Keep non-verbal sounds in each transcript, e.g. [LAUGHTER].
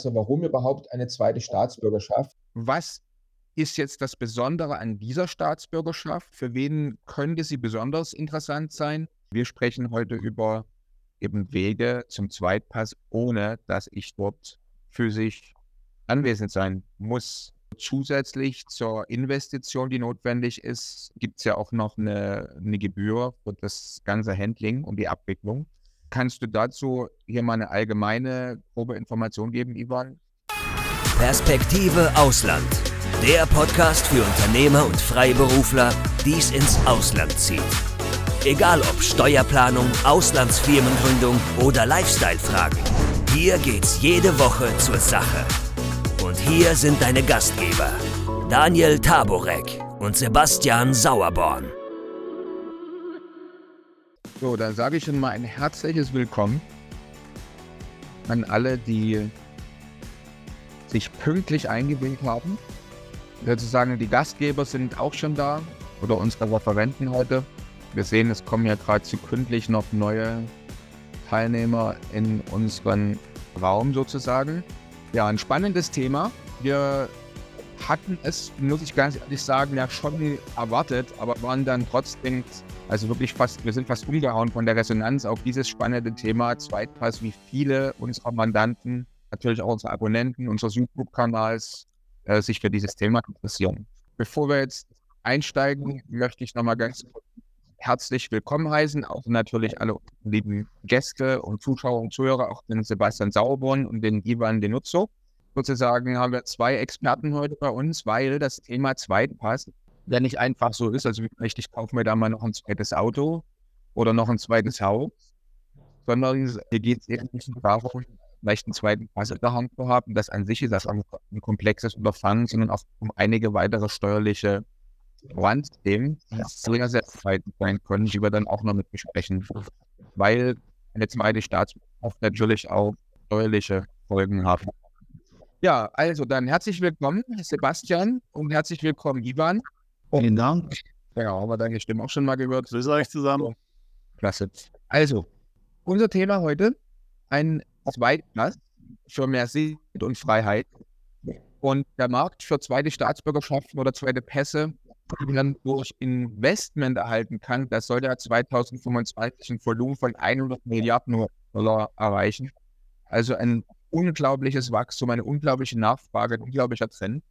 Also warum überhaupt eine zweite Staatsbürgerschaft? Was ist jetzt das Besondere an dieser Staatsbürgerschaft? Für wen könnte sie besonders interessant sein? Wir sprechen heute über eben Wege zum Zweitpass, ohne dass ich dort physisch anwesend sein muss. Zusätzlich zur Investition, die notwendig ist, gibt es ja auch noch eine, eine Gebühr für das ganze Handling und die Abwicklung. Kannst du dazu hier mal eine allgemeine, grobe Information geben, Ivan? Perspektive Ausland. Der Podcast für Unternehmer und Freiberufler, die es ins Ausland zieht. Egal ob Steuerplanung, Auslandsfirmengründung oder Lifestyle-Fragen. Hier geht's jede Woche zur Sache. Und hier sind deine Gastgeber, Daniel Taborek und Sebastian Sauerborn. So, dann sage ich schon mal ein herzliches Willkommen an alle, die sich pünktlich eingewählt haben. Sozusagen die Gastgeber sind auch schon da oder unsere Referenten heute. Wir sehen, es kommen ja gerade sekündlich noch neue Teilnehmer in unseren Raum sozusagen. Ja, ein spannendes Thema. Wir hatten es, muss ich ganz ehrlich sagen, ja schon erwartet, aber waren dann trotzdem, also wirklich fast, wir sind fast umgehauen von der Resonanz auf dieses spannende Thema Zweitpass, wie viele unserer Mandanten, natürlich auch unsere Abonnenten unseres YouTube-Kanals äh, sich für dieses Thema interessieren. Bevor wir jetzt einsteigen, möchte ich nochmal ganz herzlich willkommen heißen, auch natürlich alle lieben Gäste und Zuschauer und Zuhörer, auch den Sebastian Sauerborn und den Ivan Denuzzo. Sozusagen haben wir zwei Experten heute bei uns, weil das Thema Zweitpass ja nicht einfach so ist. Also vielleicht ich kaufe mir da mal noch ein zweites Auto oder noch ein zweites Haus, sondern hier geht es eben nicht darum, vielleicht einen zweiten Pass in der Hand zu haben. Das an sich ist das ein komplexes Unterfangen, sondern auch um einige weitere steuerliche Randthemen, die sehr, sehr weit sein können, die wir dann auch noch mit besprechen, weil eine zweite Staatsbürgerschaft natürlich auch steuerliche Folgen haben. Ja, also dann herzlich willkommen, Sebastian, und herzlich willkommen, Ivan. Vielen Dank. Ja, haben wir deine Stimme auch schon mal gehört. Grüß euch zusammen. Klasse. Also, unser Thema heute, ein Zweitpass für mehr Sicherheit und Freiheit. Und der Markt für zweite Staatsbürgerschaften oder zweite Pässe die man durch Investment erhalten kann, das soll ja 2025 ein Volumen von 100 Milliarden Dollar erreichen. Also ein unglaubliches Wachstum, eine unglaubliche Nachfrage, ein unglaublicher Trend.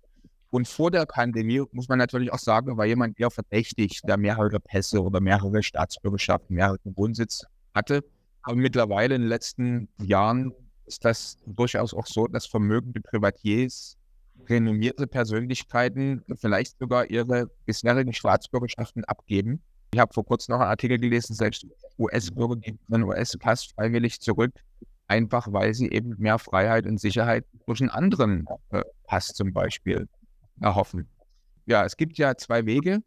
Und vor der Pandemie muss man natürlich auch sagen, war jemand eher verdächtig, der mehrere Pässe oder mehrere Staatsbürgerschaften, mehrere Wohnsitz hatte. Aber mittlerweile in den letzten Jahren ist das durchaus auch so, dass vermögende Privatiers renommierte Persönlichkeiten vielleicht sogar ihre bisherigen Staatsbürgerschaften abgeben. Ich habe vor kurzem noch einen Artikel gelesen, selbst US-Bürger geben einen US-Pass freiwillig zurück, einfach weil sie eben mehr Freiheit und Sicherheit durch einen anderen äh, Pass zum Beispiel erhoffen. Ja, es gibt ja zwei Wege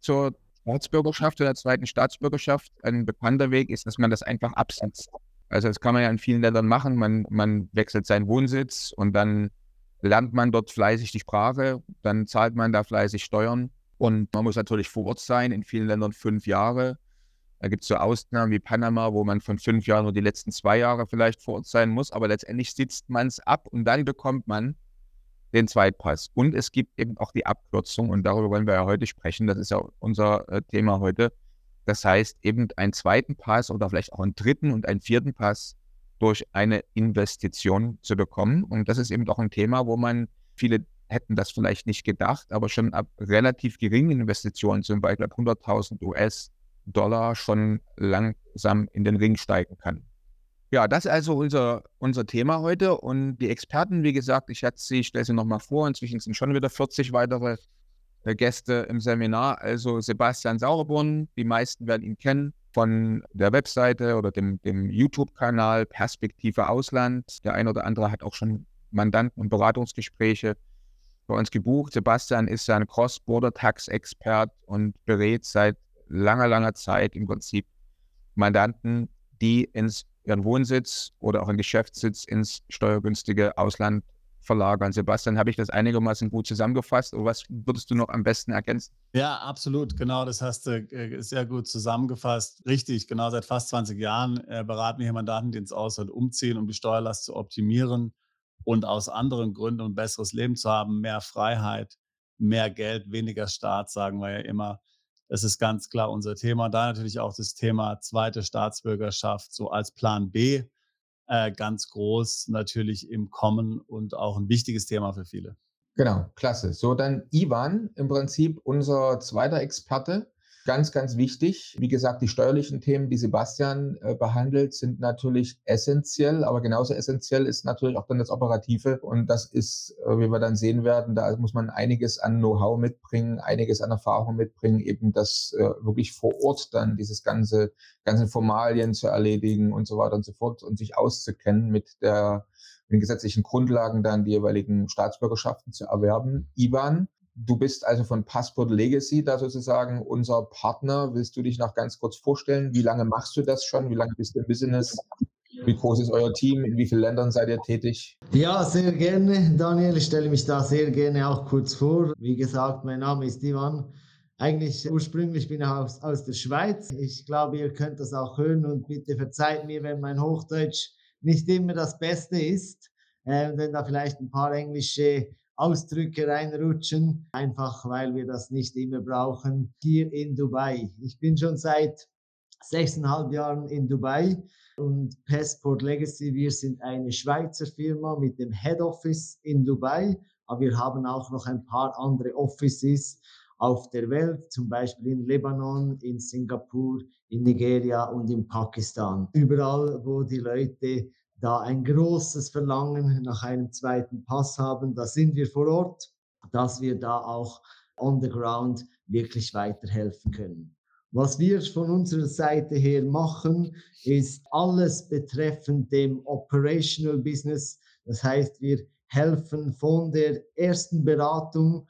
zur Staatsbürgerschaft oder zweiten Staatsbürgerschaft. Ein bekannter Weg ist, dass man das einfach absetzt. Also das kann man ja in vielen Ländern machen. Man, man wechselt seinen Wohnsitz und dann lernt man dort fleißig die Sprache, dann zahlt man da fleißig Steuern und man muss natürlich vor Ort sein, in vielen Ländern fünf Jahre. Da gibt es so Ausnahmen wie Panama, wo man von fünf Jahren nur die letzten zwei Jahre vielleicht vor Ort sein muss, aber letztendlich sitzt man es ab und dann bekommt man den Zweitpass. Und es gibt eben auch die Abkürzung und darüber wollen wir ja heute sprechen. Das ist ja unser äh, Thema heute. Das heißt eben einen zweiten Pass oder vielleicht auch einen dritten und einen vierten Pass durch eine Investition zu bekommen. Und das ist eben doch ein Thema, wo man, viele hätten das vielleicht nicht gedacht, aber schon ab relativ geringen Investitionen, zum Beispiel ab 100.000 US-Dollar, schon langsam in den Ring steigen kann. Ja, das ist also unser, unser Thema heute. Und die Experten, wie gesagt, ich sie, ich stelle sie nochmal vor. Inzwischen sind schon wieder 40 weitere äh, Gäste im Seminar. Also Sebastian Sauerborn, die meisten werden ihn kennen von der Webseite oder dem, dem YouTube-Kanal Perspektive Ausland. Der eine oder andere hat auch schon Mandanten- und Beratungsgespräche bei uns gebucht. Sebastian ist ja ein Cross-Border-Tax-Expert und berät seit langer, langer Zeit im Prinzip Mandanten, die ins ihren Wohnsitz oder auch einen Geschäftssitz ins steuergünstige Ausland verlagern. Sebastian, habe ich das einigermaßen gut zusammengefasst? Oder was würdest du noch am besten ergänzen? Ja, absolut. Genau, das hast du äh, sehr gut zusammengefasst. Richtig, genau seit fast 20 Jahren äh, beraten wir hier Mandanten, die ins Ausland umziehen, um die Steuerlast zu optimieren und aus anderen Gründen ein besseres Leben zu haben, mehr Freiheit, mehr Geld, weniger Staat, sagen wir ja immer. Das ist ganz klar unser Thema. Da natürlich auch das Thema zweite Staatsbürgerschaft so als Plan B äh, ganz groß natürlich im Kommen und auch ein wichtiges Thema für viele. Genau, klasse. So, dann Ivan, im Prinzip unser zweiter Experte. Ganz, ganz wichtig. Wie gesagt, die steuerlichen Themen, die Sebastian äh, behandelt, sind natürlich essentiell, aber genauso essentiell ist natürlich auch dann das Operative. Und das ist, äh, wie wir dann sehen werden, da muss man einiges an Know-how mitbringen, einiges an Erfahrung mitbringen, eben das äh, wirklich vor Ort dann dieses ganze, ganze Formalien zu erledigen und so weiter und so fort und sich auszukennen mit der, mit den gesetzlichen Grundlagen dann die jeweiligen Staatsbürgerschaften zu erwerben. Ivan, Du bist also von Passport Legacy da sozusagen unser Partner. Willst du dich noch ganz kurz vorstellen? Wie lange machst du das schon? Wie lange bist du im Business? Wie groß ist euer Team? In wie vielen Ländern seid ihr tätig? Ja, sehr gerne, Daniel. Ich stelle mich da sehr gerne auch kurz vor. Wie gesagt, mein Name ist Ivan. Eigentlich ursprünglich bin ich aus, aus der Schweiz. Ich glaube, ihr könnt das auch hören und bitte verzeiht mir, wenn mein Hochdeutsch nicht immer das Beste ist, äh, wenn da vielleicht ein paar englische Ausdrücke reinrutschen, einfach weil wir das nicht immer brauchen. Hier in Dubai. Ich bin schon seit sechseinhalb Jahren in Dubai und Passport Legacy, wir sind eine Schweizer Firma mit dem Head Office in Dubai, aber wir haben auch noch ein paar andere Offices auf der Welt, zum Beispiel in Lebanon, in Singapur, in Nigeria und in Pakistan. Überall, wo die Leute da ein großes Verlangen nach einem zweiten Pass haben. Da sind wir vor Ort, dass wir da auch on the ground wirklich weiterhelfen können. Was wir von unserer Seite her machen, ist alles betreffend dem Operational Business. Das heißt, wir helfen von der ersten Beratung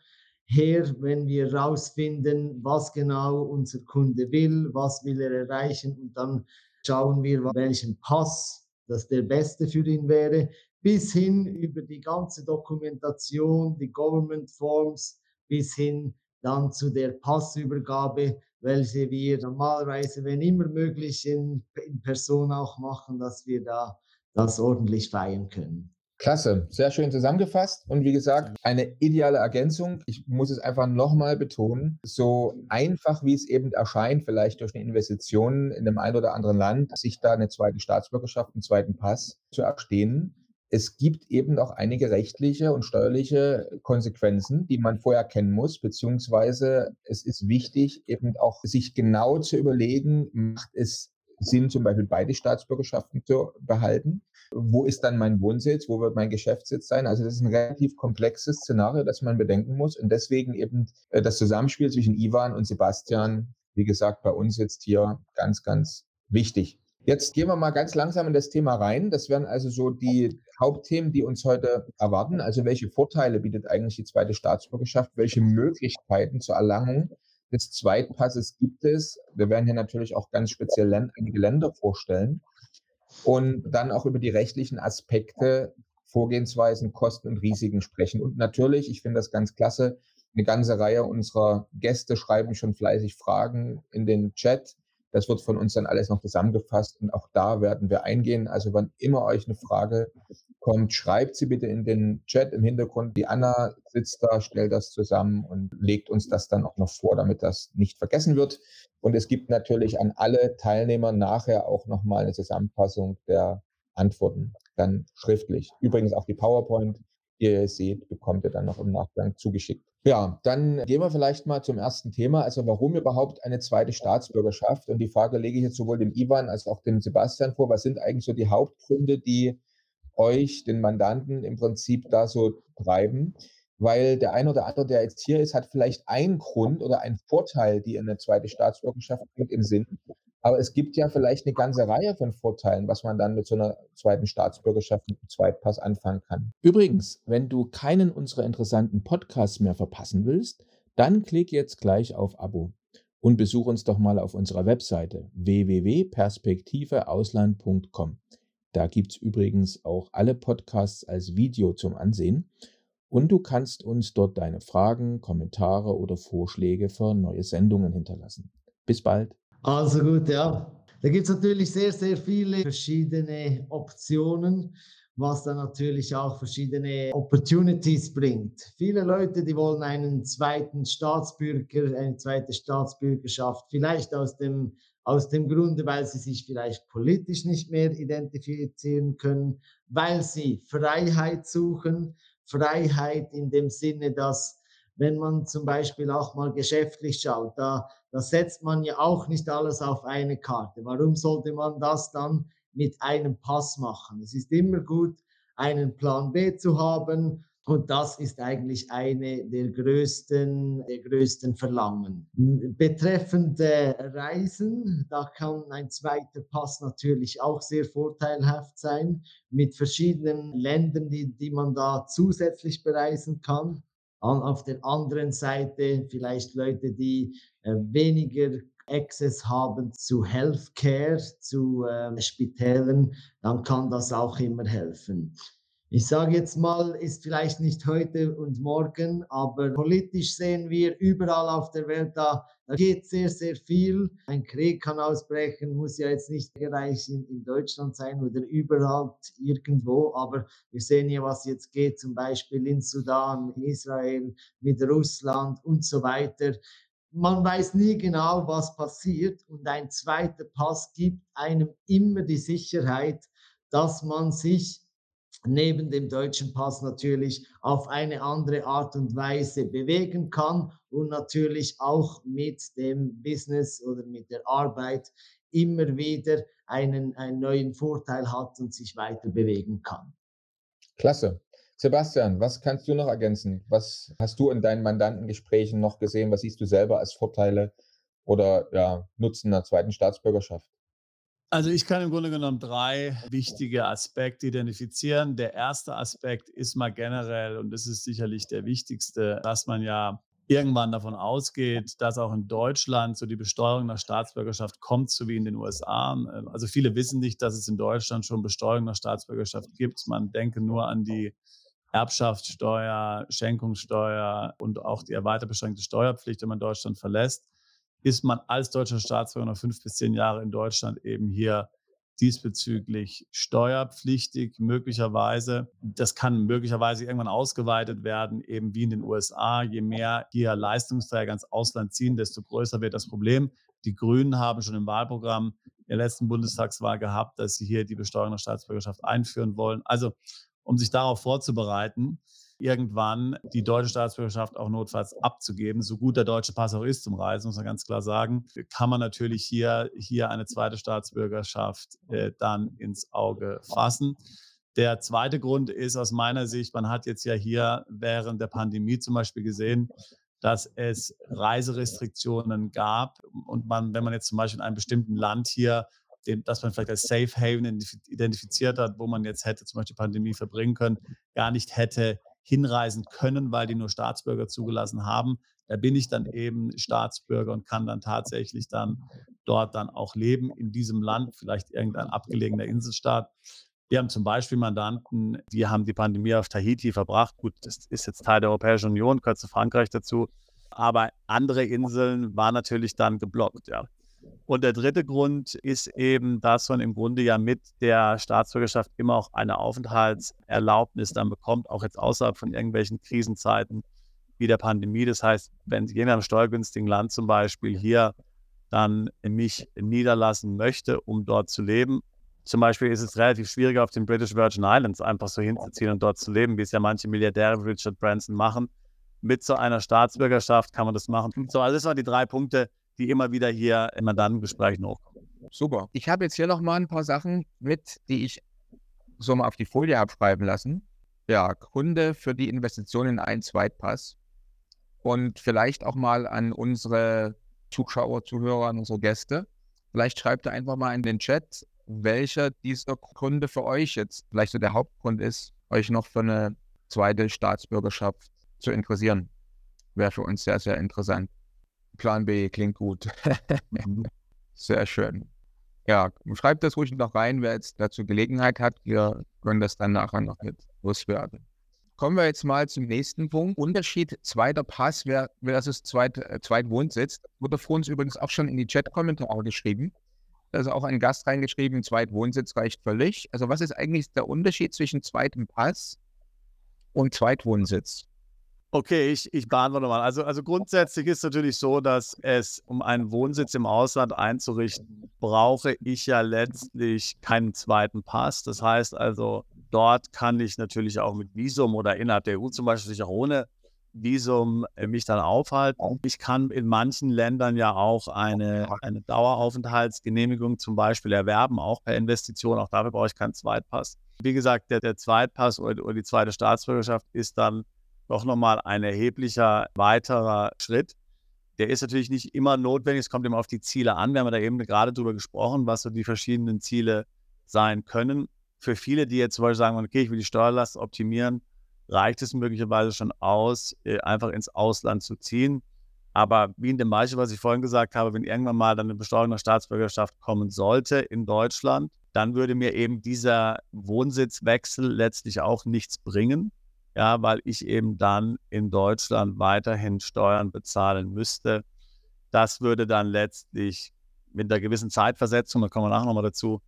her, wenn wir herausfinden, was genau unser Kunde will, was will er erreichen und dann schauen wir, welchen Pass das der beste für ihn wäre, bis hin über die ganze Dokumentation, die Government Forms, bis hin dann zu der Passübergabe, welche wir normalerweise, wenn immer möglich, in, in Person auch machen, dass wir da das ordentlich feiern können. Klasse, sehr schön zusammengefasst. Und wie gesagt, eine ideale Ergänzung. Ich muss es einfach nochmal betonen, so einfach wie es eben erscheint, vielleicht durch eine Investition in einem ein oder anderen Land, sich da eine zweite Staatsbürgerschaft, einen zweiten Pass zu erstehen. Es gibt eben auch einige rechtliche und steuerliche Konsequenzen, die man vorher kennen muss, beziehungsweise es ist wichtig, eben auch sich genau zu überlegen, macht es Sinn, zum Beispiel beide Staatsbürgerschaften zu behalten? Wo ist dann mein Wohnsitz? Wo wird mein Geschäftssitz sein? Also das ist ein relativ komplexes Szenario, das man bedenken muss. Und deswegen eben äh, das Zusammenspiel zwischen Ivan und Sebastian, wie gesagt, bei uns jetzt hier ganz, ganz wichtig. Jetzt gehen wir mal ganz langsam in das Thema rein. Das wären also so die Hauptthemen, die uns heute erwarten. Also welche Vorteile bietet eigentlich die zweite Staatsbürgerschaft? Welche Möglichkeiten zur Erlangung des Zweitpasses gibt es? Wir werden hier natürlich auch ganz speziell einige Länder vorstellen und dann auch über die rechtlichen Aspekte, Vorgehensweisen, Kosten und Risiken sprechen. Und natürlich, ich finde das ganz klasse, eine ganze Reihe unserer Gäste schreiben schon fleißig Fragen in den Chat. Das wird von uns dann alles noch zusammengefasst und auch da werden wir eingehen. Also wann immer euch eine Frage kommt, schreibt sie bitte in den Chat im Hintergrund. Die Anna sitzt da, stellt das zusammen und legt uns das dann auch noch vor, damit das nicht vergessen wird. Und es gibt natürlich an alle Teilnehmer nachher auch nochmal eine Zusammenfassung der Antworten, dann schriftlich. Übrigens auch die PowerPoint, die ihr seht, bekommt ihr dann noch im Nachgang zugeschickt. Ja, dann gehen wir vielleicht mal zum ersten Thema. Also warum überhaupt eine zweite Staatsbürgerschaft? Und die Frage lege ich jetzt sowohl dem Ivan als auch dem Sebastian vor. Was sind eigentlich so die Hauptgründe, die euch, den Mandanten, im Prinzip da so treiben? weil der eine oder andere, der jetzt hier ist, hat vielleicht einen Grund oder einen Vorteil, die in eine zweite Staatsbürgerschaft bringt im Sinn. Aber es gibt ja vielleicht eine ganze Reihe von Vorteilen, was man dann mit so einer zweiten Staatsbürgerschaft mit einem Zweitpass anfangen kann. Übrigens, wenn du keinen unserer interessanten Podcasts mehr verpassen willst, dann klick jetzt gleich auf Abo und besuch uns doch mal auf unserer Webseite www.perspektiveausland.com. Da gibt es übrigens auch alle Podcasts als Video zum Ansehen und du kannst uns dort deine Fragen, Kommentare oder Vorschläge für neue Sendungen hinterlassen. Bis bald. Also gut, ja. Da gibt es natürlich sehr, sehr viele verschiedene Optionen, was dann natürlich auch verschiedene Opportunities bringt. Viele Leute, die wollen einen zweiten Staatsbürger, eine zweite Staatsbürgerschaft, vielleicht aus dem, aus dem Grunde, weil sie sich vielleicht politisch nicht mehr identifizieren können, weil sie Freiheit suchen, Freiheit in dem Sinne, dass wenn man zum Beispiel auch mal geschäftlich schaut, da, da setzt man ja auch nicht alles auf eine Karte. Warum sollte man das dann mit einem Pass machen. Es ist immer gut, einen Plan B zu haben. Und das ist eigentlich eine der größten, der größten Verlangen. Betreffend Reisen, da kann ein zweiter Pass natürlich auch sehr vorteilhaft sein, mit verschiedenen Ländern, die, die man da zusätzlich bereisen kann. Auf der anderen Seite vielleicht Leute, die äh, weniger Access haben zu Healthcare, zu äh, Spitälen, dann kann das auch immer helfen. Ich sage jetzt mal, ist vielleicht nicht heute und morgen, aber politisch sehen wir überall auf der Welt, da, da geht sehr, sehr viel. Ein Krieg kann ausbrechen, muss ja jetzt nicht gleich in, in Deutschland sein oder überall irgendwo, aber wir sehen ja, was jetzt geht, zum Beispiel in Sudan, in Israel, mit Russland und so weiter man weiß nie genau, was passiert und ein zweiter Pass gibt einem immer die Sicherheit, dass man sich neben dem deutschen Pass natürlich auf eine andere Art und Weise bewegen kann und natürlich auch mit dem Business oder mit der Arbeit immer wieder einen, einen neuen Vorteil hat und sich weiter bewegen kann. Klasse. Sebastian, was kannst du noch ergänzen? Was hast du in deinen Mandantengesprächen noch gesehen? Was siehst du selber als Vorteile oder ja, Nutzen der zweiten Staatsbürgerschaft? Also ich kann im Grunde genommen drei wichtige Aspekte identifizieren. Der erste Aspekt ist mal generell, und das ist sicherlich der wichtigste, dass man ja irgendwann davon ausgeht, dass auch in Deutschland so die Besteuerung nach Staatsbürgerschaft kommt, so wie in den USA. Also viele wissen nicht, dass es in Deutschland schon Besteuerung nach Staatsbürgerschaft gibt. Man denke nur an die Erbschaftssteuer, Schenkungssteuer und auch die erweitert beschränkte Steuerpflicht, wenn man Deutschland verlässt, ist man als deutscher Staatsbürger noch fünf bis zehn Jahre in Deutschland eben hier diesbezüglich steuerpflichtig, möglicherweise. Das kann möglicherweise irgendwann ausgeweitet werden, eben wie in den USA. Je mehr hier Leistungsträger ins Ausland ziehen, desto größer wird das Problem. Die Grünen haben schon im Wahlprogramm der letzten Bundestagswahl gehabt, dass sie hier die Besteuerung der Staatsbürgerschaft einführen wollen. Also um sich darauf vorzubereiten, irgendwann die deutsche Staatsbürgerschaft auch notfalls abzugeben. So gut der deutsche Pass auch ist zum Reisen, muss man ganz klar sagen, kann man natürlich hier, hier eine zweite Staatsbürgerschaft äh, dann ins Auge fassen. Der zweite Grund ist aus meiner Sicht, man hat jetzt ja hier während der Pandemie zum Beispiel gesehen, dass es Reiserestriktionen gab und man, wenn man jetzt zum Beispiel in einem bestimmten Land hier dem, das man vielleicht als Safe Haven identifiziert hat, wo man jetzt hätte zum Beispiel Pandemie verbringen können, gar nicht hätte hinreisen können, weil die nur Staatsbürger zugelassen haben. Da bin ich dann eben Staatsbürger und kann dann tatsächlich dann dort dann auch leben in diesem Land, vielleicht irgendein abgelegener Inselstaat. Wir haben zum Beispiel Mandanten, die haben die Pandemie auf Tahiti verbracht. Gut, das ist jetzt Teil der Europäischen Union, gehört zu Frankreich dazu. Aber andere Inseln waren natürlich dann geblockt, ja. Und der dritte Grund ist eben, dass man im Grunde ja mit der Staatsbürgerschaft immer auch eine Aufenthaltserlaubnis dann bekommt, auch jetzt außerhalb von irgendwelchen Krisenzeiten wie der Pandemie. Das heißt, wenn jemand in einem steuergünstigen Land zum Beispiel hier dann mich niederlassen möchte, um dort zu leben, zum Beispiel ist es relativ schwierig, auf den British Virgin Islands einfach so hinzuziehen und dort zu leben, wie es ja manche Milliardäre wie Richard Branson machen. Mit so einer Staatsbürgerschaft kann man das machen. So, also das waren die drei Punkte, die immer wieder hier in Mandantengesprächen hochkommen. Super. Ich habe jetzt hier noch mal ein paar Sachen mit, die ich so mal auf die Folie abschreiben lassen. Ja, Gründe für die Investition in einen Zweitpass. Und vielleicht auch mal an unsere Zuschauer, Zuhörer, an unsere Gäste. Vielleicht schreibt ihr einfach mal in den Chat, welcher dieser Gründe für euch jetzt vielleicht so der Hauptgrund ist, euch noch für eine zweite Staatsbürgerschaft zu interessieren. Wäre für uns sehr, sehr interessant. Plan B klingt gut. [LAUGHS] Mhm. Sehr schön. Ja, schreibt das ruhig noch rein, wer jetzt dazu Gelegenheit hat. Wir können das dann nachher noch mit loswerden. Kommen wir jetzt mal zum nächsten Punkt. Unterschied zweiter Pass versus zweit, äh, Zweitwohnsitz. Wurde vor uns übrigens auch schon in die Chat-Kommentare geschrieben. also auch ein Gast reingeschrieben, Zweitwohnsitz reicht völlig. Also was ist eigentlich der Unterschied zwischen zweitem Pass und Zweitwohnsitz? Okay, ich, ich beantworte mal. Also, also grundsätzlich ist es natürlich so, dass es, um einen Wohnsitz im Ausland einzurichten, brauche ich ja letztlich keinen zweiten Pass. Das heißt also, dort kann ich natürlich auch mit Visum oder innerhalb der EU zum Beispiel sich auch ohne Visum äh, mich dann aufhalten. Ich kann in manchen Ländern ja auch eine, eine Daueraufenthaltsgenehmigung zum Beispiel erwerben, auch per Investition. Auch dafür brauche ich keinen Zweitpass. Wie gesagt, der, der Zweitpass oder, oder die zweite Staatsbürgerschaft ist dann doch nochmal ein erheblicher weiterer Schritt. Der ist natürlich nicht immer notwendig, es kommt immer auf die Ziele an. Wir haben da eben gerade drüber gesprochen, was so die verschiedenen Ziele sein können. Für viele, die jetzt zum Beispiel sagen, okay, ich will die Steuerlast optimieren, reicht es möglicherweise schon aus, äh, einfach ins Ausland zu ziehen. Aber wie in dem Beispiel, was ich vorhin gesagt habe, wenn irgendwann mal dann eine Besteuerung der Staatsbürgerschaft kommen sollte in Deutschland, dann würde mir eben dieser Wohnsitzwechsel letztlich auch nichts bringen, ja, weil ich eben dann in Deutschland weiterhin Steuern bezahlen müsste. Das würde dann letztlich mit einer gewissen Zeitversetzung, da kommen wir nachher nochmal dazu,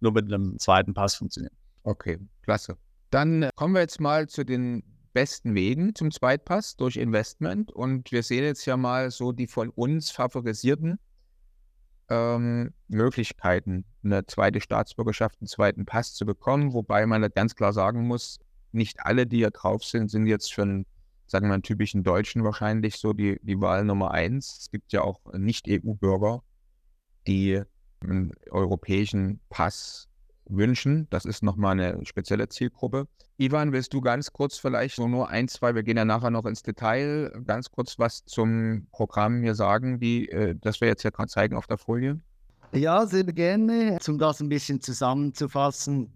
nur mit einem zweiten Pass funktionieren. Okay, klasse. Dann äh, kommen wir jetzt mal zu den besten Wegen zum Zweitpass durch Investment. Und wir sehen jetzt ja mal so die von uns favorisierten ähm, Möglichkeiten, eine zweite Staatsbürgerschaft, einen zweiten Pass zu bekommen. Wobei man ganz klar sagen muss, nicht alle, die hier drauf sind, sind jetzt für einen, sagen wir einen typischen Deutschen wahrscheinlich so die, die Wahl Nummer eins. Es gibt ja auch Nicht-EU-Bürger, die einen europäischen Pass wünschen. Das ist nochmal eine spezielle Zielgruppe. Ivan, willst du ganz kurz vielleicht so nur ein, zwei, wir gehen ja nachher noch ins Detail, ganz kurz was zum Programm hier sagen, die, äh, das wir jetzt hier gerade zeigen auf der Folie? Ja, sehr gerne. Um das ein bisschen zusammenzufassen,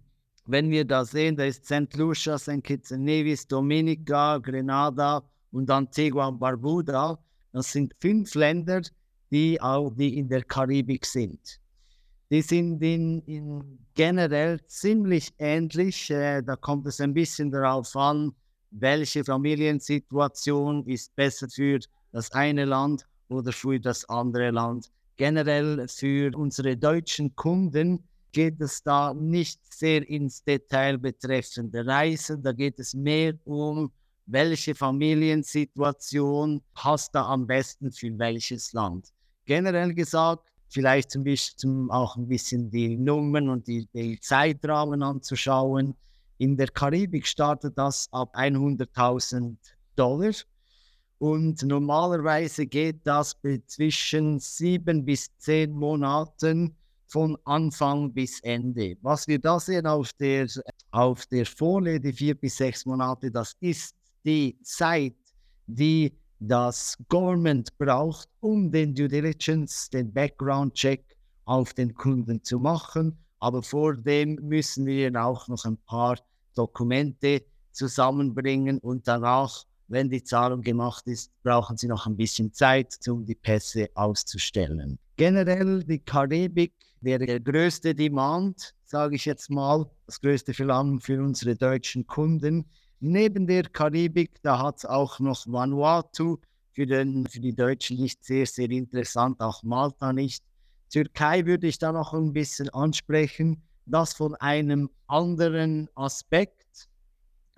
wenn wir da sehen, da ist St. Lucia, St. Kitts and Nevis, Dominica, Grenada und Antigua und Barbuda. Das sind fünf Länder, die auch die in der Karibik sind. Die sind in, in generell ziemlich ähnlich. Äh, da kommt es ein bisschen darauf an, welche Familiensituation ist besser für das eine Land oder für das andere Land. Generell für unsere deutschen Kunden geht es da nicht sehr ins Detail betreffende Reisen. Da geht es mehr um, welche Familiensituation passt da am besten für welches Land. Generell gesagt, vielleicht zum bisschen auch ein bisschen die Nummern und die, die Zeitrahmen anzuschauen. In der Karibik startet das ab 100.000 Dollar und normalerweise geht das zwischen sieben bis zehn Monaten von Anfang bis Ende. Was wir da sehen auf der, auf der Folie, die vier bis sechs Monate, das ist die Zeit, die das Government braucht, um den Due Diligence, den Background-Check auf den Kunden zu machen. Aber vor dem müssen wir auch noch ein paar Dokumente zusammenbringen und danach, wenn die Zahlung gemacht ist, brauchen sie noch ein bisschen Zeit, um die Pässe auszustellen. Generell die Karibik wäre der größte Demand, sage ich jetzt mal, das größte Verlangen für unsere deutschen Kunden. Neben der Karibik, da hat es auch noch Vanuatu, für, den, für die Deutschen nicht sehr, sehr interessant, auch Malta nicht. Türkei würde ich da noch ein bisschen ansprechen, das von einem anderen Aspekt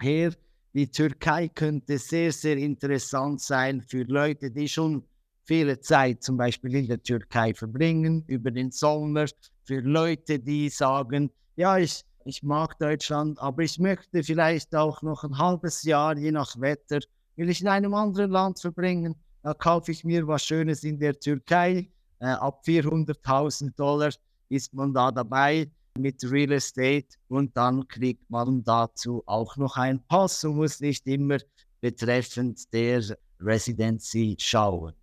her. Die Türkei könnte sehr, sehr interessant sein für Leute, die schon viele Zeit zum Beispiel in der Türkei verbringen, über den Sommer, für Leute, die sagen, ja, ich, ich mag Deutschland, aber ich möchte vielleicht auch noch ein halbes Jahr, je nach Wetter, will ich in einem anderen Land verbringen, da kaufe ich mir was Schönes in der Türkei. Äh, ab 400.000 Dollar ist man da dabei mit Real Estate und dann kriegt man dazu auch noch einen Pass und muss nicht immer betreffend der Residency schauen.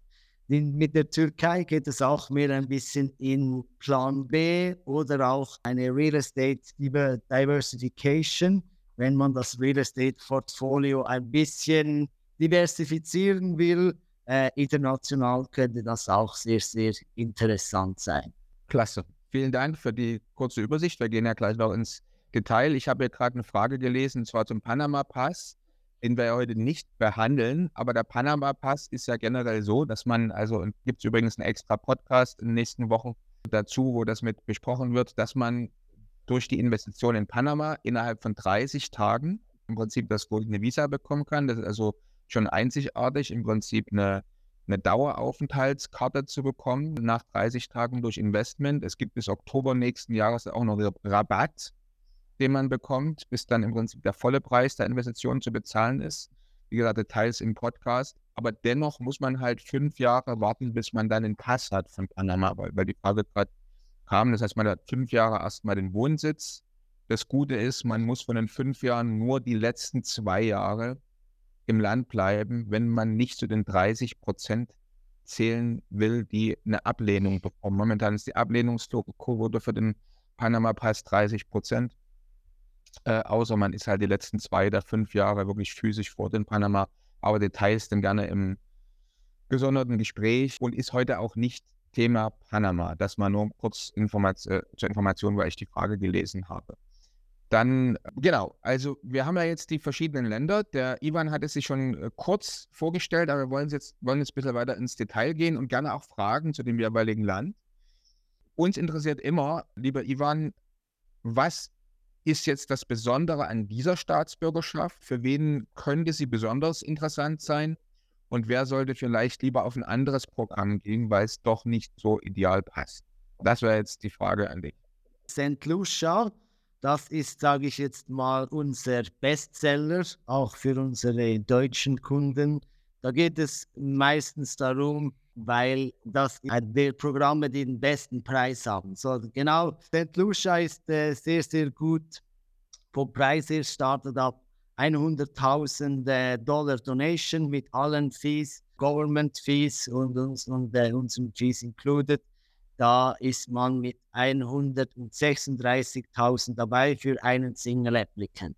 Mit der Türkei geht es auch mehr ein bisschen in Plan B oder auch eine Real Estate Diversification, wenn man das Real Estate Portfolio ein bisschen diversifizieren will. Äh, international könnte das auch sehr, sehr interessant sein. Klasse. Vielen Dank für die kurze Übersicht. Wir gehen ja gleich noch ins Detail. Ich habe hier gerade eine Frage gelesen, und zwar zum Panama-Pass den wir heute nicht behandeln. Aber der Panama-Pass ist ja generell so, dass man, also gibt es übrigens einen extra Podcast in den nächsten Wochen, dazu, wo das mit besprochen wird, dass man durch die Investition in Panama innerhalb von 30 Tagen im Prinzip das goldene Visa bekommen kann. Das ist also schon einzigartig, im Prinzip eine, eine Daueraufenthaltskarte zu bekommen nach 30 Tagen durch Investment. Es gibt bis Oktober nächsten Jahres auch noch Rabatt, den man bekommt, bis dann im Prinzip der volle Preis der Investition zu bezahlen ist. Wie gesagt, Details im Podcast. Aber dennoch muss man halt fünf Jahre warten, bis man dann den Pass hat von Panama, weil, weil die Frage gerade kam. Das heißt, man hat fünf Jahre erstmal den Wohnsitz. Das Gute ist, man muss von den fünf Jahren nur die letzten zwei Jahre im Land bleiben, wenn man nicht zu den 30 Prozent zählen will, die eine Ablehnung bekommen. Momentan ist die Ablehnungsquote für den Panama-Pass 30 Prozent. Äh, außer man ist halt die letzten zwei oder fünf Jahre wirklich physisch vor den Panama. Aber Details dann gerne im gesonderten Gespräch und ist heute auch nicht Thema Panama. Das mal nur kurz Informat äh, zur Information, weil ich die Frage gelesen habe. Dann, genau, also wir haben ja jetzt die verschiedenen Länder. Der Ivan hat es sich schon äh, kurz vorgestellt, aber wir wollen jetzt, wollen jetzt ein bisschen weiter ins Detail gehen und gerne auch Fragen zu dem jeweiligen Land. Uns interessiert immer, lieber Ivan, was ist jetzt das Besondere an dieser Staatsbürgerschaft? Für wen könnte sie besonders interessant sein? und wer sollte vielleicht lieber auf ein anderes Programm gehen, weil es doch nicht so ideal passt? Das wäre jetzt die Frage an dich. St. Lucia, das ist, sage ich jetzt mal, unser Bestseller, auch für unsere deutschen Kunden. Da geht es meistens darum, weil das die Programme die den besten Preis haben. So genau, St. Lucia ist äh, sehr, sehr gut. Vom Preis her startet ab 100.000 äh, Dollar Donation mit allen Fees, Government Fees und, uns, und äh, unseren Fees included. Da ist man mit 136.000 dabei für einen Single Applicant.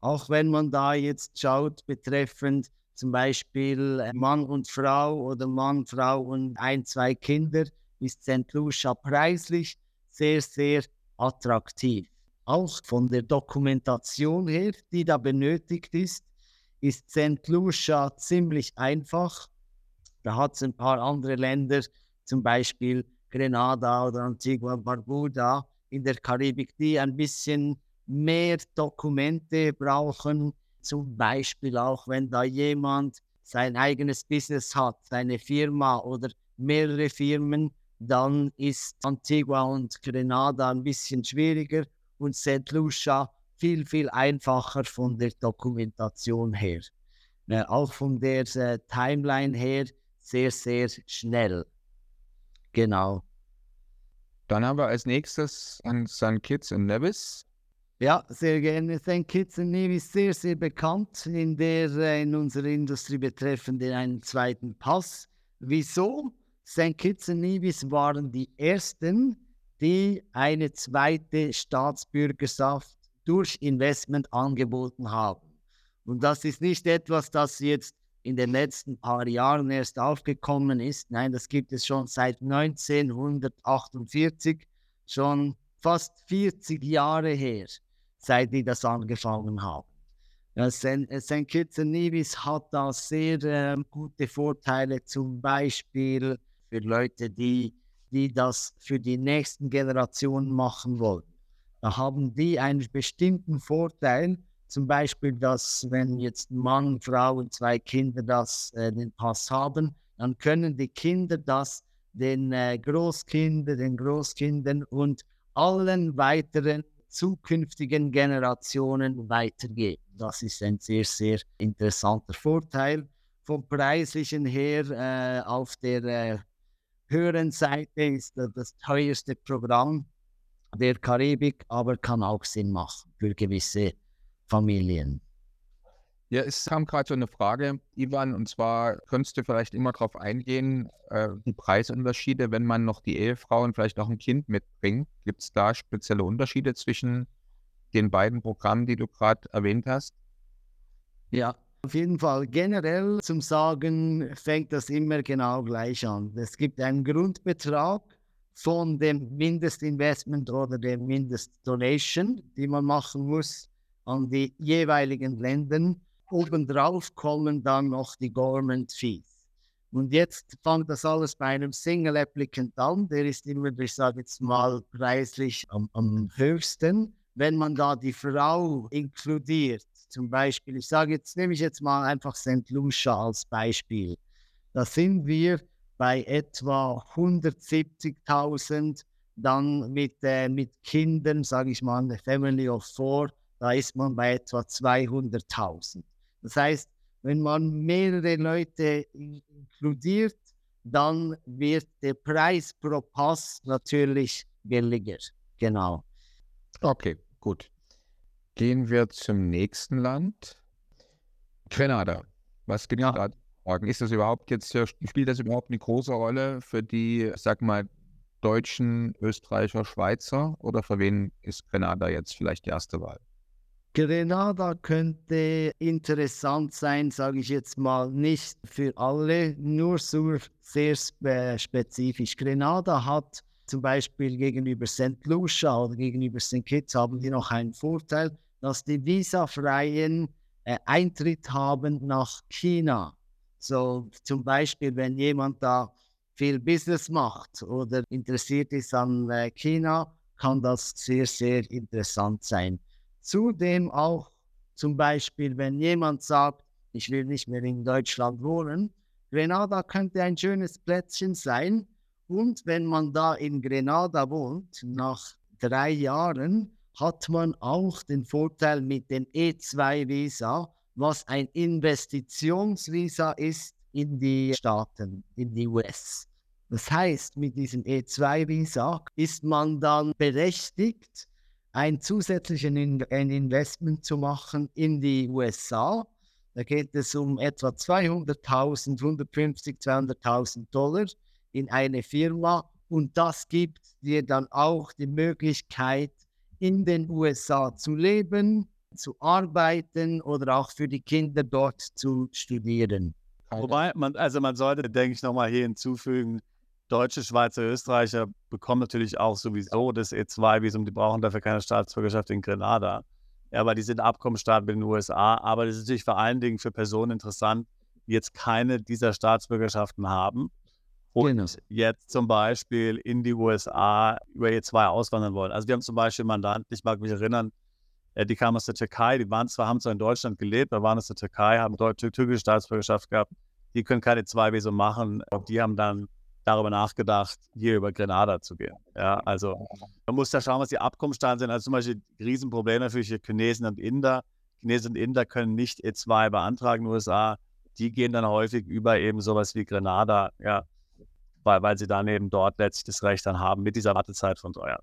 Auch wenn man da jetzt schaut, betreffend zum Beispiel äh, Mann und Frau oder Mann, Frau und ein, zwei Kinder, ist St. Lucia preislich sehr, sehr attraktiv. Auch von der Dokumentation her, die da benötigt ist, ist St. Lucia ziemlich einfach. Da hat es ein paar andere Länder, zum Beispiel Grenada oder Antigua Barbuda in der Karibik, die ein bisschen mehr Dokumente brauchen. Zum Beispiel auch, wenn da jemand sein eigenes Business hat, seine Firma oder mehrere Firmen, dann ist Antigua und Grenada ein bisschen schwieriger und St. Lucia viel, viel einfacher von der Dokumentation her. Äh, auch von der äh, Timeline her sehr, sehr schnell. Genau. Dann haben wir als nächstes an St. Kitts und Nevis. Ja, sehr gerne. St. Kitts und Nevis sehr, sehr bekannt in der äh, in unserer Industrie betreffend einen zweiten Pass. Wieso? St. Kitts und Nevis waren die ersten, die eine zweite Staatsbürgerschaft durch Investment angeboten haben. Und das ist nicht etwas, das jetzt in den letzten paar Jahren erst aufgekommen ist. Nein, das gibt es schon seit 1948, schon fast 40 Jahre her, seit die das angefangen haben. St. Kitts und Nevis hat da sehr äh, gute Vorteile, zum Beispiel für Leute, die die das für die nächsten Generationen machen wollen. Da haben die einen bestimmten Vorteil, zum Beispiel, dass wenn jetzt Mann, Frau und zwei Kinder das, äh, den Pass haben, dann können die Kinder das den äh, Großkindern, den Großkindern und allen weiteren zukünftigen Generationen weitergeben. Das ist ein sehr, sehr interessanter Vorteil. Vom preislichen her äh, auf der äh, höheren Seite ist das teuerste Programm der Karibik, aber kann auch Sinn machen für gewisse Familien. Ja, es kam gerade so eine Frage, Ivan, und zwar könntest du vielleicht immer darauf eingehen, äh, die Preisunterschiede, wenn man noch die Ehefrau und vielleicht auch ein Kind mitbringt. Gibt es da spezielle Unterschiede zwischen den beiden Programmen, die du gerade erwähnt hast? Ja, auf jeden Fall generell zum Sagen fängt das immer genau gleich an. Es gibt einen Grundbetrag von dem Mindestinvestment oder der Mindestdonation, die man machen muss an die jeweiligen Länder. Obendrauf kommen dann noch die Government Fees. Und jetzt fängt das alles bei einem Single Applicant an. Der ist immer, ich sage jetzt mal, preislich am, am höchsten. Wenn man da die Frau inkludiert, zum Beispiel, ich sage jetzt, nehme ich jetzt mal einfach St. Lucia als Beispiel. Da sind wir bei etwa 170.000. Dann mit, äh, mit Kindern, sage ich mal, eine Family of Four, da ist man bei etwa 200.000. Das heißt, wenn man mehrere Leute inkludiert, dann wird der Preis pro Pass natürlich billiger. Genau. Okay, gut. Gehen wir zum nächsten Land. Grenada. Was gibt es ja. da? Ist das überhaupt jetzt, spielt das überhaupt eine große Rolle für die, sag mal, Deutschen, Österreicher, Schweizer oder für wen ist Grenada jetzt vielleicht die erste Wahl? Grenada könnte interessant sein, sage ich jetzt mal, nicht für alle, nur sehr spezifisch. Grenada hat zum Beispiel gegenüber St. Lucia oder gegenüber St. Kitts haben die noch einen Vorteil, dass die visafreien äh, Eintritt haben nach China. So zum Beispiel, wenn jemand da viel Business macht oder interessiert ist an äh, China, kann das sehr, sehr interessant sein. Zudem auch zum Beispiel, wenn jemand sagt, ich will nicht mehr in Deutschland wohnen, Grenada könnte ein schönes Plätzchen sein. Und wenn man da in Grenada wohnt, nach drei Jahren, hat man auch den Vorteil mit dem E2-Visa, was ein Investitionsvisa ist in die Staaten, in die US. Das heißt, mit diesem E2-Visa ist man dann berechtigt, ein zusätzliches Investment zu machen in die USA. Da geht es um etwa 200.000, 150, 200.000 Dollar in eine Firma und das gibt dir dann auch die Möglichkeit, in den USA zu leben, zu arbeiten oder auch für die Kinder dort zu studieren. Wobei, man, also man sollte, denke ich, nochmal hier hinzufügen, Deutsche, Schweizer, Österreicher bekommen natürlich auch sowieso das E2-Visum, die brauchen dafür keine Staatsbürgerschaft in Grenada. Ja, weil die sind Abkommenstaat mit den USA. Aber das ist natürlich vor allen Dingen für Personen interessant, die jetzt keine dieser Staatsbürgerschaften haben und genau. jetzt zum Beispiel in die USA über E2 auswandern wollen. Also wir haben zum Beispiel Mandanten, ich mag mich erinnern, äh, die kamen aus der Türkei, die waren zwar, haben zwar in Deutschland gelebt, aber waren aus der Türkei, haben dort türkische Staatsbürgerschaft gehabt. Die können keine zwei-Visum machen. Die haben dann darüber nachgedacht, hier über Grenada zu gehen. Ja, also man muss da schauen, was die Abkommensstaaten sind. Also zum Beispiel Riesenproblem natürlich für Chinesen und Inder. Chinesen und Inder können nicht E2 beantragen in den USA. Die gehen dann häufig über eben sowas wie Grenada, ja, weil, weil sie dann eben dort letztlich das Recht dann haben mit dieser Wartezeit von Jahren.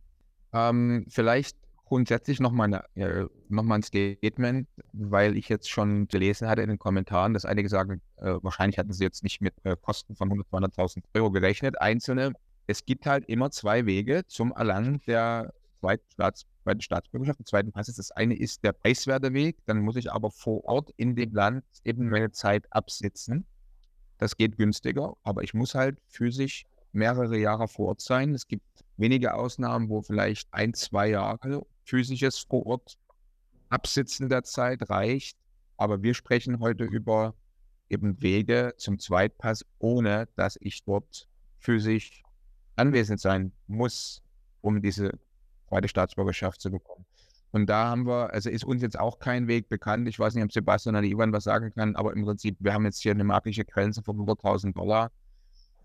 Ähm, vielleicht grundsätzlich nochmal noch ein Statement, weil ich jetzt schon gelesen hatte in den Kommentaren, dass einige sagen, äh, wahrscheinlich hatten sie jetzt nicht mit äh, Kosten von 100.000, 200.000 Euro gerechnet, einzelne. Es gibt halt immer zwei Wege zum Erlangen der zweiten, Staats, zweiten Staatsbürgerschaft, des zweiten Passes. Das eine ist der preiswerte Weg, dann muss ich aber vor Ort in dem Land eben meine Zeit absitzen. Das geht günstiger, aber ich muss halt physisch mehrere Jahre vor Ort sein. Es gibt wenige Ausnahmen, wo vielleicht ein, zwei Jahre physisches vor Ort Absitzen der Zeit reicht. Aber wir sprechen heute über eben Wege zum Zweitpass, ohne dass ich dort physisch anwesend sein muss, um diese zweite Staatsbürgerschaft zu bekommen. Und da haben wir, also ist uns jetzt auch kein Weg bekannt. Ich weiß nicht, ob Sebastian oder Ivan was sagen kann, aber im Prinzip, wir haben jetzt hier eine magliche Grenze von 100.000 Dollar,